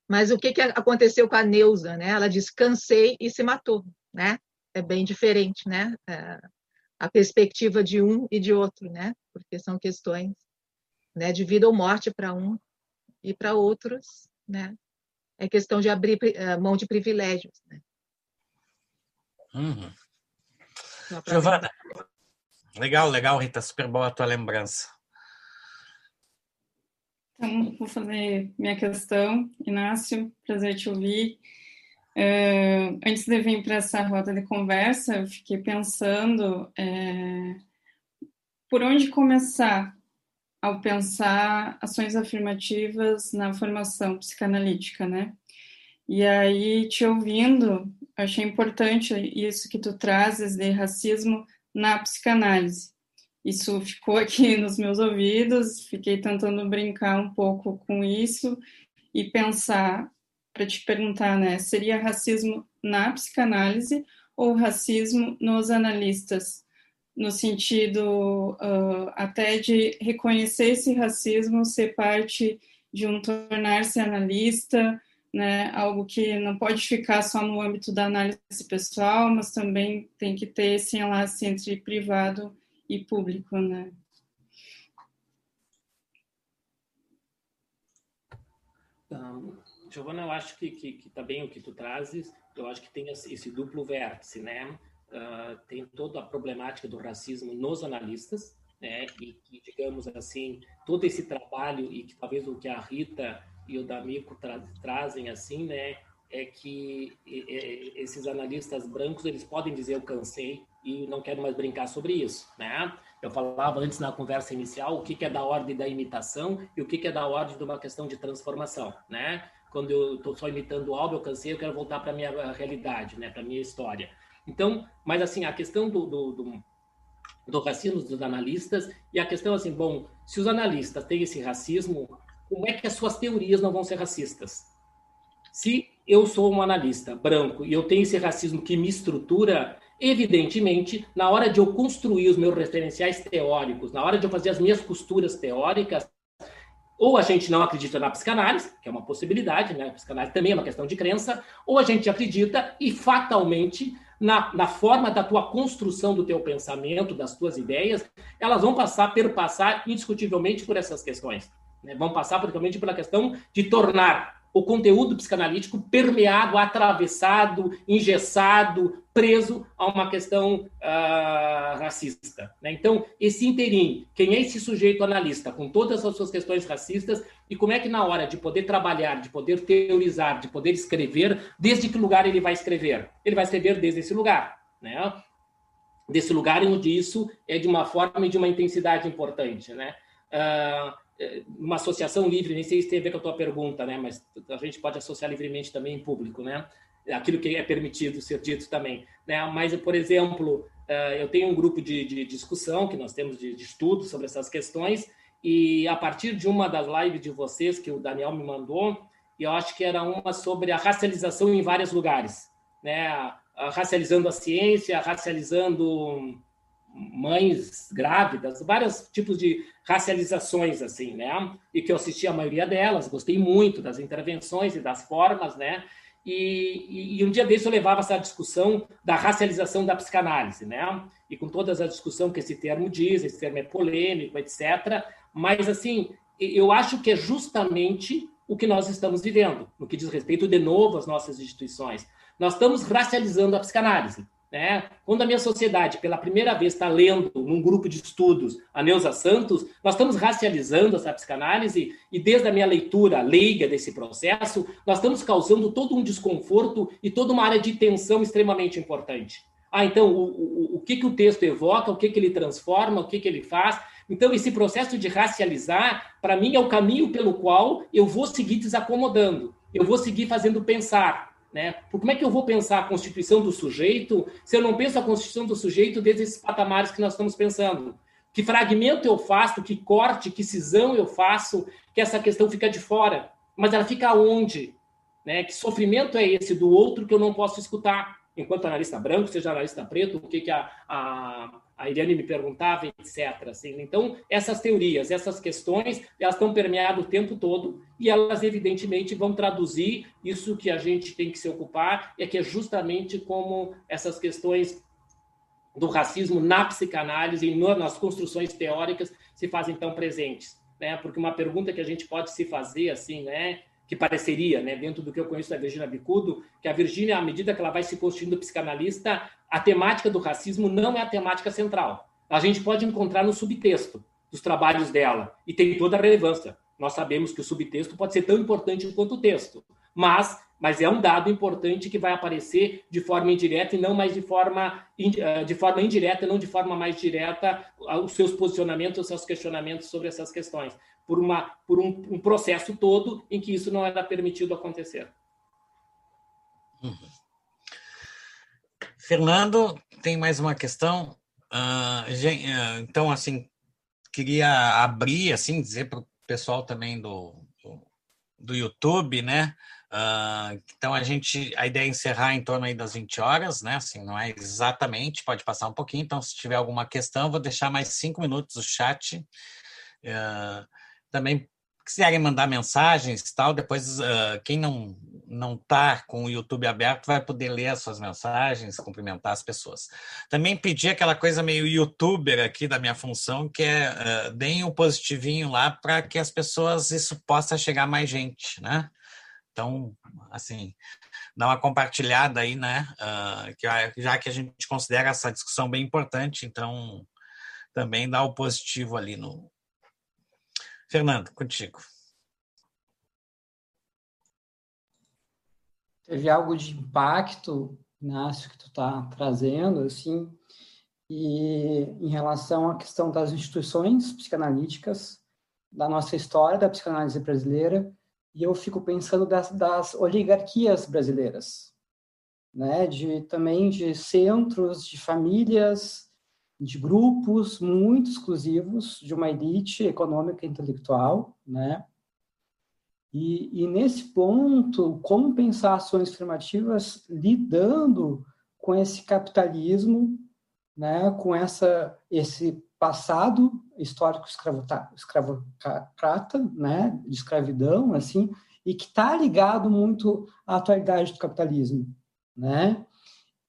S8: Mas o que, que aconteceu com a Neuza, né? Ela disse, cansei e se matou, né? É bem diferente, né? É, a perspectiva de um e de outro, né? Porque são questões né, de vida ou morte para um e para outros, né? É questão de abrir uh, mão de privilégios, né?
S1: Uhum. Giovana, legal, legal, Rita, super boa a tua lembrança.
S9: Então, vou fazer minha questão. Inácio, prazer te ouvir. Uh, antes de vir para essa roda de conversa, eu fiquei pensando é, por onde começar ao pensar ações afirmativas na formação psicanalítica, né? E aí, te ouvindo, achei importante isso que tu trazes de racismo na psicanálise. Isso ficou aqui nos meus ouvidos, fiquei tentando brincar um pouco com isso e pensar, para te perguntar, né? Seria racismo na psicanálise ou racismo nos analistas? No sentido uh, até de reconhecer esse racismo, ser parte de um tornar-se analista, né, algo que não pode ficar só no âmbito da análise pessoal, mas também tem que ter esse enlace entre privado e público, né.
S2: Giovana, eu acho que, que, que tá bem o que tu trazes, eu acho que tem esse duplo vértice, né, uh, tem toda a problemática do racismo nos analistas, né? E que, digamos assim, todo esse trabalho e que talvez o que a Rita e o D'Amico tra trazem assim, né? É que esses analistas brancos eles podem dizer eu cansei e não quero mais brincar sobre isso, né? Eu falava antes na conversa inicial o que, é da ordem da imitação e o que, é da ordem de uma questão de transformação, né? Quando eu estou só imitando algo, eu cansei, eu quero voltar para minha realidade, né? Para minha história. Então, mas assim, a questão do, do, do, do racismo dos analistas e a questão assim, bom, se os analistas têm esse racismo, como é que as suas teorias não vão ser racistas? Se eu sou um analista branco e eu tenho esse racismo que me estrutura, evidentemente, na hora de eu construir os meus referenciais teóricos, na hora de eu fazer as minhas costuras teóricas, ou a gente não acredita na psicanálise, que é uma possibilidade, né? A psicanálise também é uma questão de crença, ou a gente acredita e fatalmente na, na forma da tua construção do teu pensamento, das tuas ideias, elas vão passar, perpassar indiscutivelmente por essas questões. Né? Vão passar, principalmente, pela questão de tornar o conteúdo psicanalítico permeado, atravessado, engessado, preso a uma questão uh, racista. Né? Então, esse interim, quem é esse sujeito analista, com todas as suas questões racistas, e como é que na hora de poder trabalhar, de poder teorizar, de poder escrever, desde que lugar ele vai escrever? Ele vai escrever desde esse lugar, né? Desse lugar onde isso é de uma forma e de uma intensidade importante, né? Uh, uma associação livre, nem sei se tem a ver com a tua pergunta, né? Mas a gente pode associar livremente também em público, né? Aquilo que é permitido ser dito também, né? Mas, por exemplo, é, eu tenho um grupo de, de discussão que nós temos de, de estudo sobre essas questões e a partir de uma das lives de vocês que o Daniel me mandou, e eu acho que era uma sobre a racialização em vários lugares, né? Racializando a ciência, racializando mães grávidas, vários tipos de racializações, assim, né? E que eu assisti a maioria delas, gostei muito das intervenções e das formas, né? E, e, e, um dia desse eu levava essa discussão da racialização da psicanálise, né? E com toda a discussão que esse termo diz, esse termo é polêmico, etc. Mas, assim, eu acho que é justamente o que nós estamos vivendo, no que diz respeito, de novo, às nossas instituições. Nós estamos racializando a psicanálise. Né? Quando a minha sociedade, pela primeira vez, está lendo num grupo de estudos a Neuza Santos, nós estamos racializando essa psicanálise e, desde a minha leitura leiga desse processo, nós estamos causando todo um desconforto e toda uma área de tensão extremamente importante. Ah, então, o, o, o que, que o texto evoca, o que, que ele transforma, o que, que ele faz. Então, esse processo de racializar, para mim, é o caminho pelo qual eu vou seguir desacomodando, eu vou seguir fazendo pensar, né? como é que eu vou pensar a constituição do sujeito se eu não penso a constituição do sujeito desde esses patamares que nós estamos pensando? Que fragmento eu faço, que corte, que cisão eu faço, que essa questão fica de fora. Mas ela fica onde? Né? Que sofrimento é esse do outro que eu não posso escutar? Enquanto analista branco, seja analista preto, o que, que a, a a Iriane me perguntava, etc. Assim. Então, essas teorias, essas questões, elas estão permeadas o tempo todo e elas, evidentemente, vão traduzir isso que a gente tem que se ocupar, é que é justamente como essas questões do racismo na psicanálise e nas construções teóricas se fazem tão presentes. Né? Porque uma pergunta que a gente pode se fazer, assim, né? Que pareceria, né, dentro do que eu conheço da Virginia Bicudo, que a Virginia, à medida que ela vai se constituindo psicanalista, a temática do racismo não é a temática central. A gente pode encontrar no subtexto dos trabalhos dela, e tem toda a relevância. Nós sabemos que o subtexto pode ser tão importante quanto o texto, mas, mas é um dado importante que vai aparecer de forma indireta e não mais de forma, eh, de forma indireta, não de forma mais direta, os seus posicionamentos, os seus questionamentos sobre essas questões por, uma, por um, um processo todo em que isso não era permitido acontecer.
S1: Fernando, tem mais uma questão. Uh, então, assim, queria abrir, assim, dizer para o pessoal também do, do, do YouTube, né? Uh, então a gente, a ideia é encerrar em torno aí das 20 horas, né? Assim, não é exatamente, pode passar um pouquinho. Então, se tiver alguma questão, vou deixar mais cinco minutos o chat. Uh, também quiserem mandar mensagens tal, depois uh, quem não não está com o YouTube aberto vai poder ler as suas mensagens, cumprimentar as pessoas. Também pedi aquela coisa meio youtuber aqui da minha função, que é uh, deem um positivinho lá para que as pessoas isso possa chegar mais gente, né? Então, assim, dá uma compartilhada aí, né? Uh, que, já que a gente considera essa discussão bem importante, então também dá o positivo ali no, Fernando, contigo.
S5: Teve algo de impacto, Inácio, que tu está trazendo, assim, e em relação à questão das instituições psicanalíticas, da nossa história da psicanálise brasileira, e eu fico pensando das, das oligarquias brasileiras, né, de também de centros, de famílias de grupos muito exclusivos de uma elite econômica e intelectual, né? E, e, nesse ponto, como pensar ações afirmativas lidando com esse capitalismo, né, com essa, esse passado histórico escravocrata, né, de escravidão, assim, e que está ligado muito à atualidade do capitalismo, né?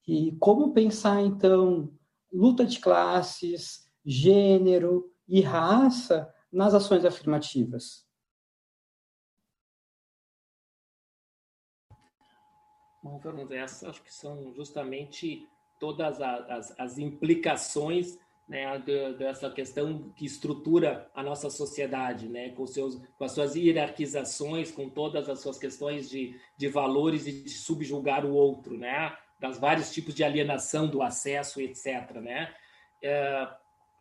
S5: E como pensar, então, luta de classes, gênero e raça nas ações afirmativas.
S2: Bom, Fernando, essas acho que são justamente todas as, as implicações né, dessa questão que estrutura a nossa sociedade, né, com, seus, com as suas hierarquizações, com todas as suas questões de, de valores e de subjugar o outro, né? Das vários tipos de alienação do acesso, etc. Né? É,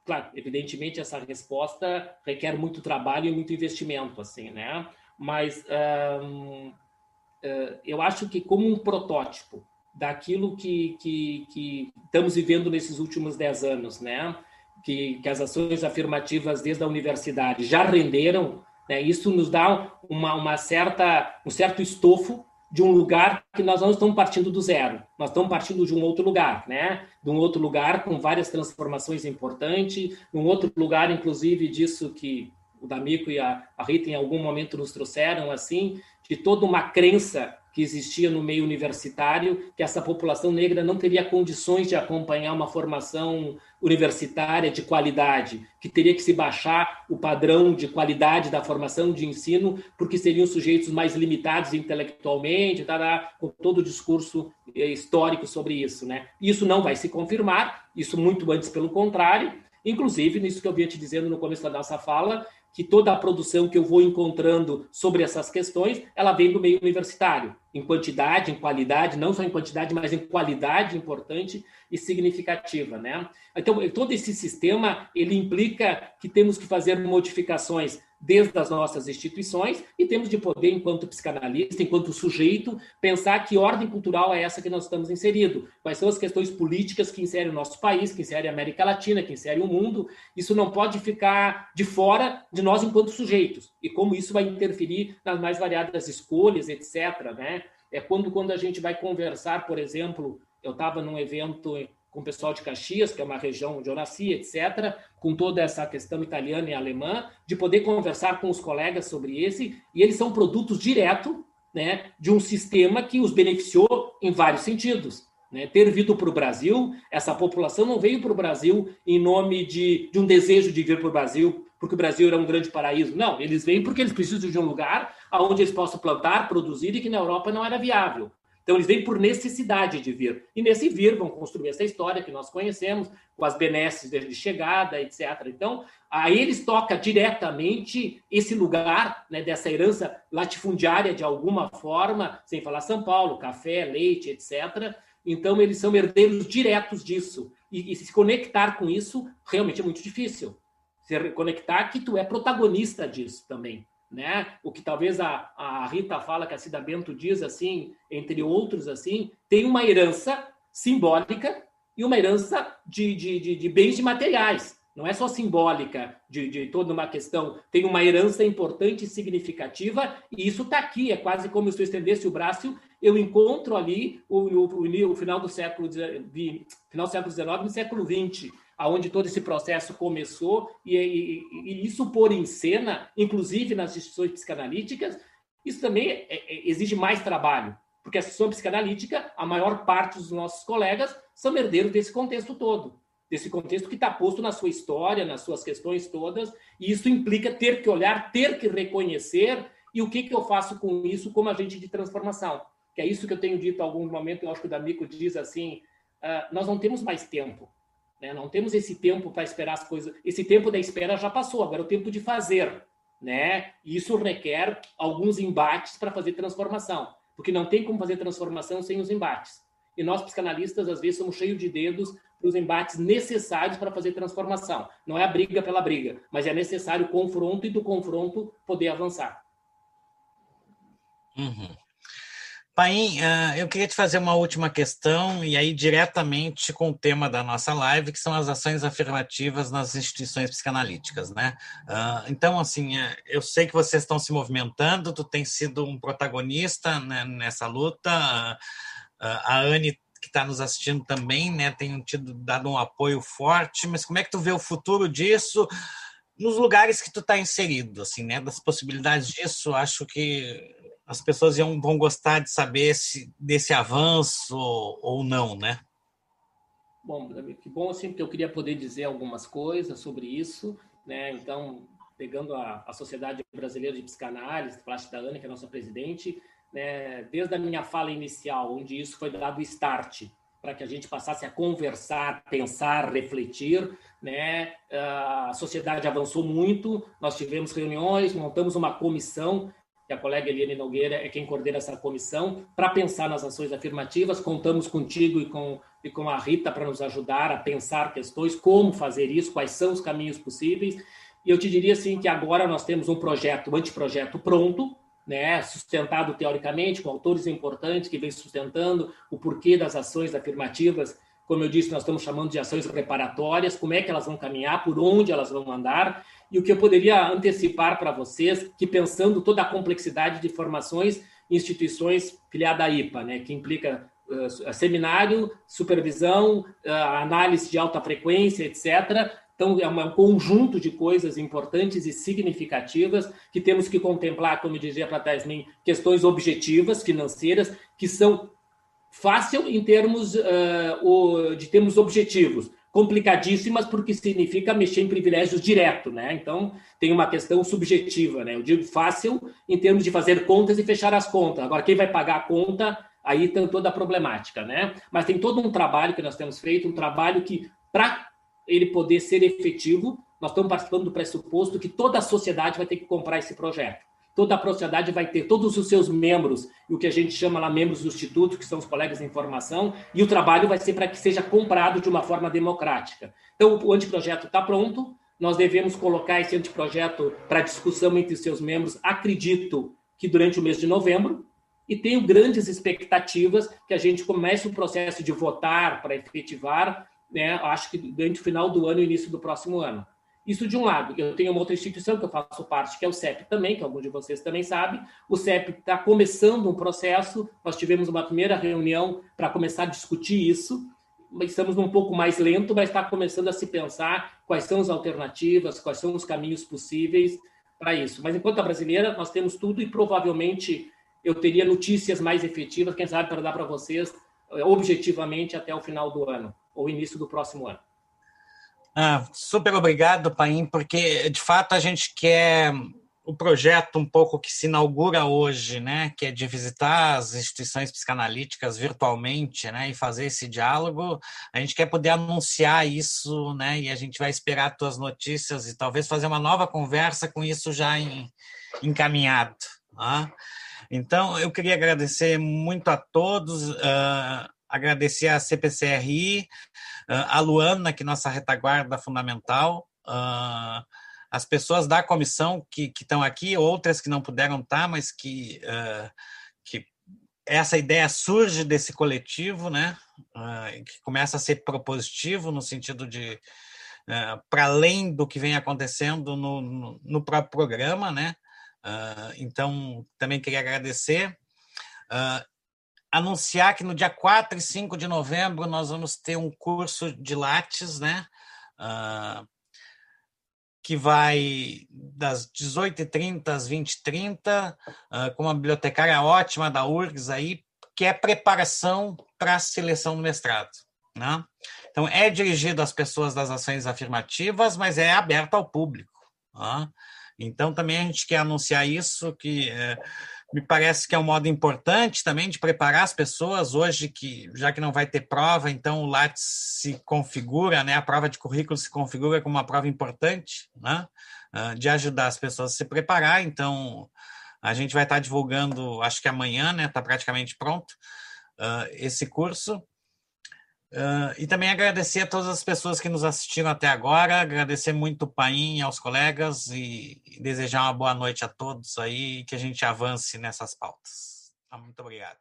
S2: claro, evidentemente essa resposta requer muito trabalho e muito investimento, assim, né? Mas um, uh, eu acho que como um protótipo daquilo que, que, que estamos vivendo nesses últimos dez anos, né? Que, que as ações afirmativas desde a universidade já renderam, né? Isso nos dá uma, uma certa, um certo estofo de um lugar que nós não estamos partindo do zero, nós estamos partindo de um outro lugar, né? De um outro lugar com várias transformações importantes, um outro lugar, inclusive, disso que o D'Amico e a, Rita em algum momento nos trouxeram, assim, de toda uma crença que existia no meio universitário, que essa população negra não teria condições de acompanhar uma formação universitária de qualidade, que teria que se baixar o padrão de qualidade da formação de ensino, porque seriam sujeitos mais limitados intelectualmente, tá, com todo o discurso eh, histórico sobre isso. Né? Isso não vai se confirmar, isso muito antes pelo contrário, inclusive nisso que eu vinha te dizendo no começo da nossa fala, que toda a produção que eu vou encontrando sobre essas questões, ela vem do meio universitário, em quantidade, em qualidade, não só em quantidade, mas em qualidade importante e significativa, né? Então, todo esse sistema, ele implica que temos que fazer modificações desde as nossas instituições e temos de poder, enquanto psicanalista, enquanto sujeito, pensar que ordem cultural é essa que nós estamos inserido, quais são as questões políticas que inserem o nosso país, que inserem a América Latina, que inserem o mundo. Isso não pode ficar de fora de nós enquanto sujeitos e como isso vai interferir nas mais variadas escolhas, etc. Né? É quando, quando a gente vai conversar, por exemplo, eu estava num evento com o pessoal de Caxias, que é uma região onde eu nasci, etc., com toda essa questão italiana e alemã, de poder conversar com os colegas sobre esse, e eles são produtos direto né, de um sistema que os beneficiou em vários sentidos. Né? Ter vindo para o Brasil, essa população não veio para o Brasil em nome de, de um desejo de vir para o Brasil, porque o Brasil era um grande paraíso. Não, eles vêm porque eles precisam de um lugar onde eles possam plantar, produzir e que na Europa não era viável. Então, eles vêm por necessidade de vir. E nesse vir vão construir essa história que nós conhecemos, com as benesses de chegada, etc. Então, a eles toca diretamente esse lugar né, dessa herança latifundiária de alguma forma, sem falar São Paulo, café, leite, etc. Então, eles são herdeiros diretos disso. E, e se conectar com isso realmente é muito difícil. Se conectar que tu é protagonista disso também né? O que talvez a, a Rita fala, que a Cida Bento diz assim, entre outros assim, tem uma herança simbólica e uma herança de, de, de, de bens de materiais. Não é só simbólica de, de toda uma questão, tem uma herança importante e significativa, e isso está aqui, é quase como se eu estendesse o braço, eu encontro ali o, o, o final do século final do século XIX e século XX aonde todo esse processo começou, e, e, e, isso pôr em cena, inclusive nas instituições psicanalíticas, isso também é, é, exige mais trabalho, porque a instituição psicanalítica, a maior parte dos nossos colegas são herdeiros desse contexto todo, desse contexto que está posto na sua história, nas suas questões todas, e isso implica ter que olhar, ter que reconhecer, e o que, que eu faço com isso como agente de transformação. Que é isso que eu tenho dito em algum momento, eu acho que o D'Amico diz assim, uh, nós não temos mais tempo, né? Não temos esse tempo para esperar as coisas. Esse tempo da espera já passou, agora é o tempo de fazer. Né? Isso requer alguns embates para fazer transformação, porque não tem como fazer transformação sem os embates. E nós, psicanalistas, às vezes somos cheios de dedos para os embates necessários para fazer transformação. Não é a briga pela briga, mas é necessário o confronto e do confronto poder avançar.
S1: Uhum. Paim, ah, eu queria te fazer uma última questão, e aí diretamente com o tema da nossa live, que são as ações afirmativas nas instituições psicanalíticas, né? Ah, então, assim, é, eu sei que vocês estão se movimentando, tu tem sido um protagonista né, nessa luta, ah, a Anne que está nos assistindo também, né, tem tido, dado um apoio forte, mas como é que tu vê o futuro disso nos lugares que tu está inserido, assim, né, das possibilidades disso, acho que as pessoas iam, vão gostar de saber se, desse avanço ou, ou não, né?
S2: Bom, que bom assim, porque eu queria poder dizer algumas coisas sobre isso, né? Então, pegando a, a Sociedade Brasileira de Psicanálise, falaste da Ana, que é a nossa presidente, né? desde a minha fala inicial, onde isso foi dado start, para que a gente passasse a conversar, pensar, refletir, né? A sociedade avançou muito, nós tivemos reuniões, montamos uma comissão que a colega Eliane Nogueira é quem coordena essa comissão, para pensar nas ações afirmativas. Contamos contigo e com, e com a Rita para nos ajudar a pensar questões, como fazer isso, quais são os caminhos possíveis. E eu te diria assim que agora nós temos um projeto, um anteprojeto pronto, né, sustentado teoricamente, com autores importantes que vêm sustentando o porquê das ações afirmativas. Como eu disse, nós estamos chamando de ações preparatórias, como é que elas vão caminhar, por onde elas vão andar, e o que eu poderia antecipar para vocês, que pensando toda a complexidade de formações instituições filiadas à IPA, né, que implica uh, seminário, supervisão, uh, análise de alta frequência, etc., Então, é um conjunto de coisas importantes e significativas que temos que contemplar, como dizia para Tasmin, questões objetivas, financeiras, que são fácil em termos uh, de termos objetivos, complicadíssimas porque significa mexer em privilégios direto, né? Então tem uma questão subjetiva, né? Eu digo fácil em termos de fazer contas e fechar as contas. Agora quem vai pagar a conta aí tem toda a problemática, né? Mas tem todo um trabalho que nós temos feito, um trabalho que para ele poder ser efetivo, nós estamos participando do pressuposto que toda a sociedade vai ter que comprar esse projeto. Toda a sociedade vai ter todos os seus membros, o que a gente chama lá membros do Instituto, que são os colegas de informação, e o trabalho vai ser para que seja comprado de uma forma democrática. Então, o anteprojeto está pronto, nós devemos colocar esse anteprojeto para discussão entre seus membros, acredito que durante o mês de novembro, e tenho grandes expectativas que a gente comece o processo de votar para efetivar né, acho que durante o final do ano e início do próximo ano. Isso de um lado. Eu tenho uma outra instituição que eu faço parte, que é o CEP também, que alguns de vocês também sabem. O CEP está começando um processo, nós tivemos uma primeira reunião para começar a discutir isso. Estamos um pouco mais lento, mas está começando a se pensar quais são as alternativas, quais são os caminhos possíveis para isso. Mas enquanto a brasileira, nós temos tudo e provavelmente eu teria notícias mais efetivas, quem sabe, para dar para vocês eh, objetivamente até o final do ano ou início do próximo ano.
S1: Ah, super obrigado, Paim, porque de fato a gente quer o projeto um pouco que se inaugura hoje, né, que é de visitar as instituições psicanalíticas virtualmente, né, e fazer esse diálogo, a gente quer poder anunciar isso, né, e a gente vai esperar tuas notícias e talvez fazer uma nova conversa com isso já em, encaminhado. Né? Então, eu queria agradecer muito a todos. Uh, agradecer a CPCRI, a Luana, que é nossa retaguarda fundamental, as pessoas da comissão que, estão aqui, outras que não puderam estar, mas que, que essa ideia surge desse coletivo, né? que começa a ser propositivo no sentido de para além do que vem acontecendo no, no próprio programa, né? então, também queria agradecer anunciar que no dia 4 e 5 de novembro nós vamos ter um curso de Lattes, né? Uh, que vai das 18h30 às 20h30, uh, com uma bibliotecária ótima da URGS aí, que é preparação para a seleção do mestrado. Né? Então, é dirigido às pessoas das ações afirmativas, mas é aberto ao público. Né? Então, também a gente quer anunciar isso, que... Eh, me parece que é um modo importante também de preparar as pessoas hoje que já que não vai ter prova, então o Lattes se configura, né? A prova de currículo se configura como uma prova importante, né? Ah, de ajudar as pessoas a se preparar. Então a gente vai estar divulgando, acho que amanhã, né? Está praticamente pronto uh, esse curso. Uh, e também agradecer a todas as pessoas que nos assistiram até agora, agradecer muito o Paim aos colegas e, e desejar uma boa noite a todos aí e que a gente avance nessas pautas. Muito obrigado.